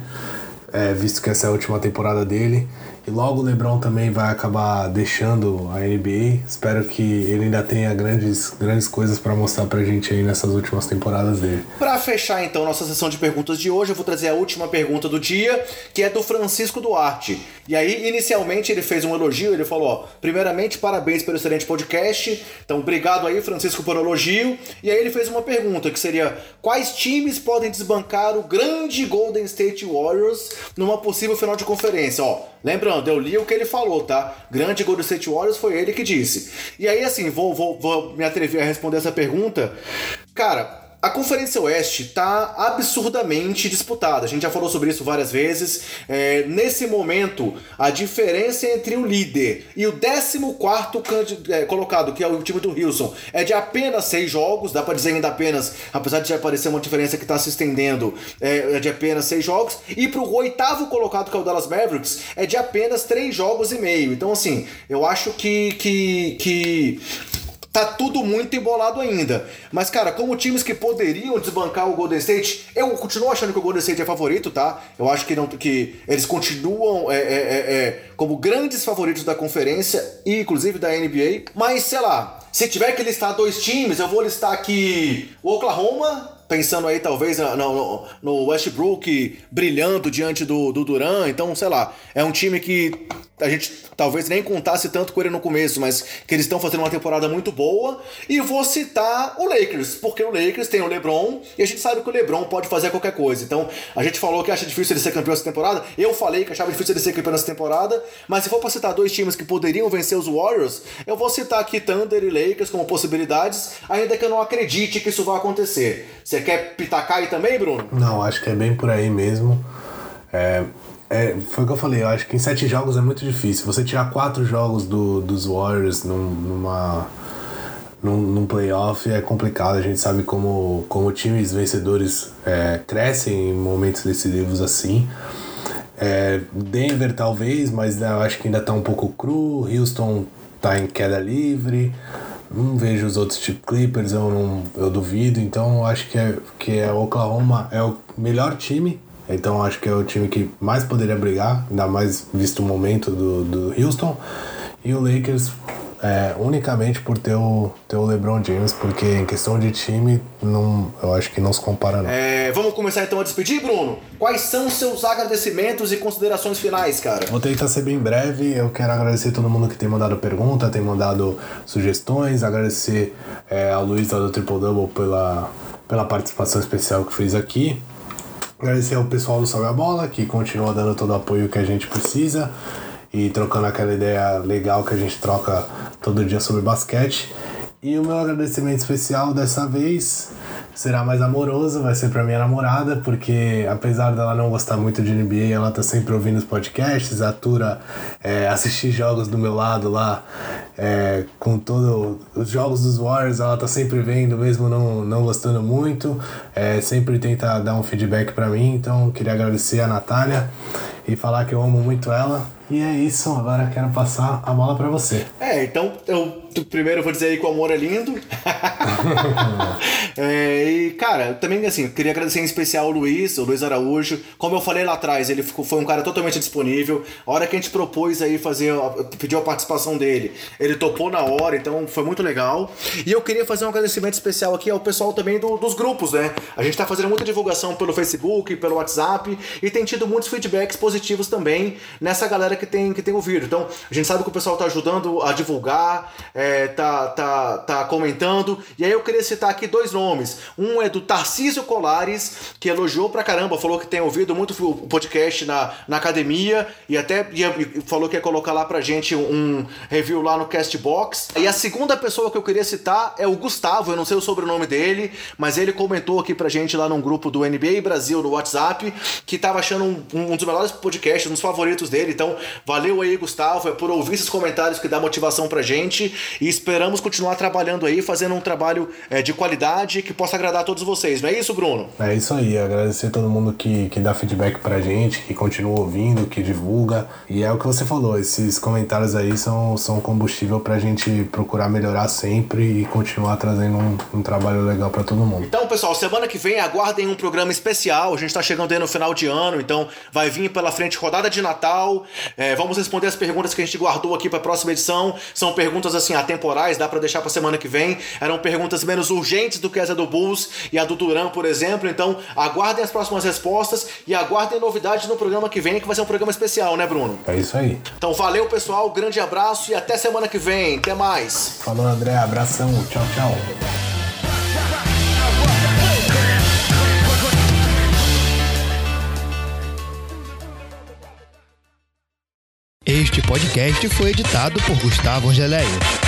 é, visto que essa é a última temporada dele. E logo o LeBron também vai acabar deixando a NBA. Espero que ele ainda tenha grandes, grandes coisas para mostrar pra gente aí nessas últimas temporadas dele. Para fechar então nossa sessão de perguntas de hoje, eu vou trazer a última pergunta do dia, que é do Francisco Duarte. E aí, inicialmente, ele fez um elogio, ele falou: ó, primeiramente, parabéns pelo excelente podcast. Então, obrigado aí, Francisco, por elogio. E aí ele fez uma pergunta que seria: quais times podem desbancar o grande Golden State Warriors numa possível final de conferência? Ó, lembrando, eu li o que ele falou, tá? Grande Golden State Warriors foi ele que disse. E aí, assim, vou, vou, vou me atrever a responder essa pergunta. Cara, a Conferência Oeste está absurdamente disputada. A gente já falou sobre isso várias vezes. É, nesse momento, a diferença entre o líder e o 14 é, colocado, que é o time do Wilson, é de apenas seis jogos. Dá para dizer ainda apenas, apesar de já aparecer uma diferença que está se estendendo, é, é, de apenas seis jogos. E para o oitavo colocado, que é o Dallas Mavericks, é de apenas três jogos e meio. Então, assim, eu acho que, que, que tá tudo muito embolado ainda. Mas, cara, como times que poderiam desbancar o Golden State, eu continuo achando que o Golden State é favorito, tá? Eu acho que, não, que eles continuam é, é, é, é como grandes favoritos da conferência e, inclusive, da NBA. Mas, sei lá, se tiver que listar dois times, eu vou listar aqui o Oklahoma pensando aí talvez no, no, Westbrook brilhando diante do, do Duran, então sei lá, é um time que a gente talvez nem contasse tanto com ele no começo, mas que eles estão fazendo uma temporada muito boa. E vou citar o Lakers, porque o Lakers tem o LeBron e a gente sabe que o LeBron pode fazer qualquer coisa. Então, a gente falou que acha difícil ele ser campeão essa temporada. Eu falei que achava difícil ele ser campeão essa temporada, mas se for para citar dois times que poderiam vencer os Warriors, eu vou citar aqui Thunder e Lakers como possibilidades, ainda que eu não acredite que isso vai acontecer. Você quer pitacar aí também, Bruno? Não, acho que é bem por aí mesmo. É, é, foi o que eu falei, eu acho que em sete jogos é muito difícil. Você tirar quatro jogos do, dos Warriors num, numa, num, num playoff é complicado. A gente sabe como, como times vencedores é, crescem em momentos decisivos assim. É, Denver talvez, mas né, eu acho que ainda tá um pouco cru. Houston tá em queda livre. Não vejo os outros tipo Clippers, eu, não, eu duvido. Então eu acho que é, que é Oklahoma é o melhor time então acho que é o time que mais poderia brigar, ainda mais visto o momento do, do Houston. E o Lakers é, unicamente por ter o, ter o LeBron James, porque em questão de time, não, eu acho que não se compara não. É, vamos começar então a despedir, Bruno? Quais são os seus agradecimentos e considerações finais, cara? Vou tentar ser bem breve. Eu quero agradecer todo mundo que tem mandado pergunta, tem mandado sugestões, agradecer é, a Luísa do Triple Double pela, pela participação especial que fez aqui. Agradecer ao pessoal do Salve a Bola, que continua dando todo o apoio que a gente precisa e trocando aquela ideia legal que a gente troca todo dia sobre basquete. E o meu agradecimento especial dessa vez será mais amoroso, vai ser pra minha namorada, porque apesar dela não gostar muito de NBA, ela tá sempre ouvindo os podcasts, atura é, assistir jogos do meu lado lá, é, com todos os jogos dos Warriors, ela tá sempre vendo, mesmo não, não gostando muito, é, sempre tenta dar um feedback para mim, então queria agradecer a Natália e falar que eu amo muito ela. E é isso, agora quero passar a bola para você. É, então eu primeiro vou dizer aí que o amor é lindo. é, e, cara, também assim, queria agradecer em especial o Luiz, o Luiz Araújo. Como eu falei lá atrás, ele ficou, foi um cara totalmente disponível. A hora que a gente propôs aí fazer, pediu a participação dele, ele topou na hora, então foi muito legal. E eu queria fazer um agradecimento especial aqui ao pessoal também do, dos grupos, né? A gente tá fazendo muita divulgação pelo Facebook, pelo WhatsApp e tem tido muitos feedbacks positivos também nessa galera que tem, que tem ouvido. Então, a gente sabe que o pessoal tá ajudando a divulgar. É, é, tá, tá, tá comentando. E aí eu queria citar aqui dois nomes. Um é do Tarcísio Colares, que elogiou pra caramba, falou que tem ouvido muito o podcast na, na academia e até e falou que ia colocar lá pra gente um review lá no Castbox. E a segunda pessoa que eu queria citar é o Gustavo, eu não sei o sobrenome dele, mas ele comentou aqui pra gente lá num grupo do NBA Brasil no WhatsApp que tava achando um, um dos melhores podcasts, um dos favoritos dele. Então, valeu aí, Gustavo, é por ouvir esses comentários que dá motivação pra gente e esperamos continuar trabalhando aí, fazendo um trabalho é, de qualidade que possa agradar a todos vocês. Não é isso, Bruno? É isso aí. Agradecer a todo mundo que, que dá feedback pra gente, que continua ouvindo, que divulga. E é o que você falou, esses comentários aí são, são combustível pra gente procurar melhorar sempre e continuar trazendo um, um trabalho legal para todo mundo. Então, pessoal, semana que vem aguardem um programa especial. A gente tá chegando aí no final de ano, então vai vir pela frente rodada de Natal. É, vamos responder as perguntas que a gente guardou aqui pra próxima edição. São perguntas assim, atemporais, dá para deixar para semana que vem. Eram perguntas menos urgentes do que essa do Bulls e a do Duran, por exemplo. Então, aguardem as próximas respostas e aguardem novidades no programa que vem, que vai ser um programa especial, né, Bruno? É isso aí. Então, valeu, pessoal. Grande abraço e até semana que vem. Até mais. Falou, André. Abração. Tchau, tchau. Este podcast foi editado por Gustavo Angeléia.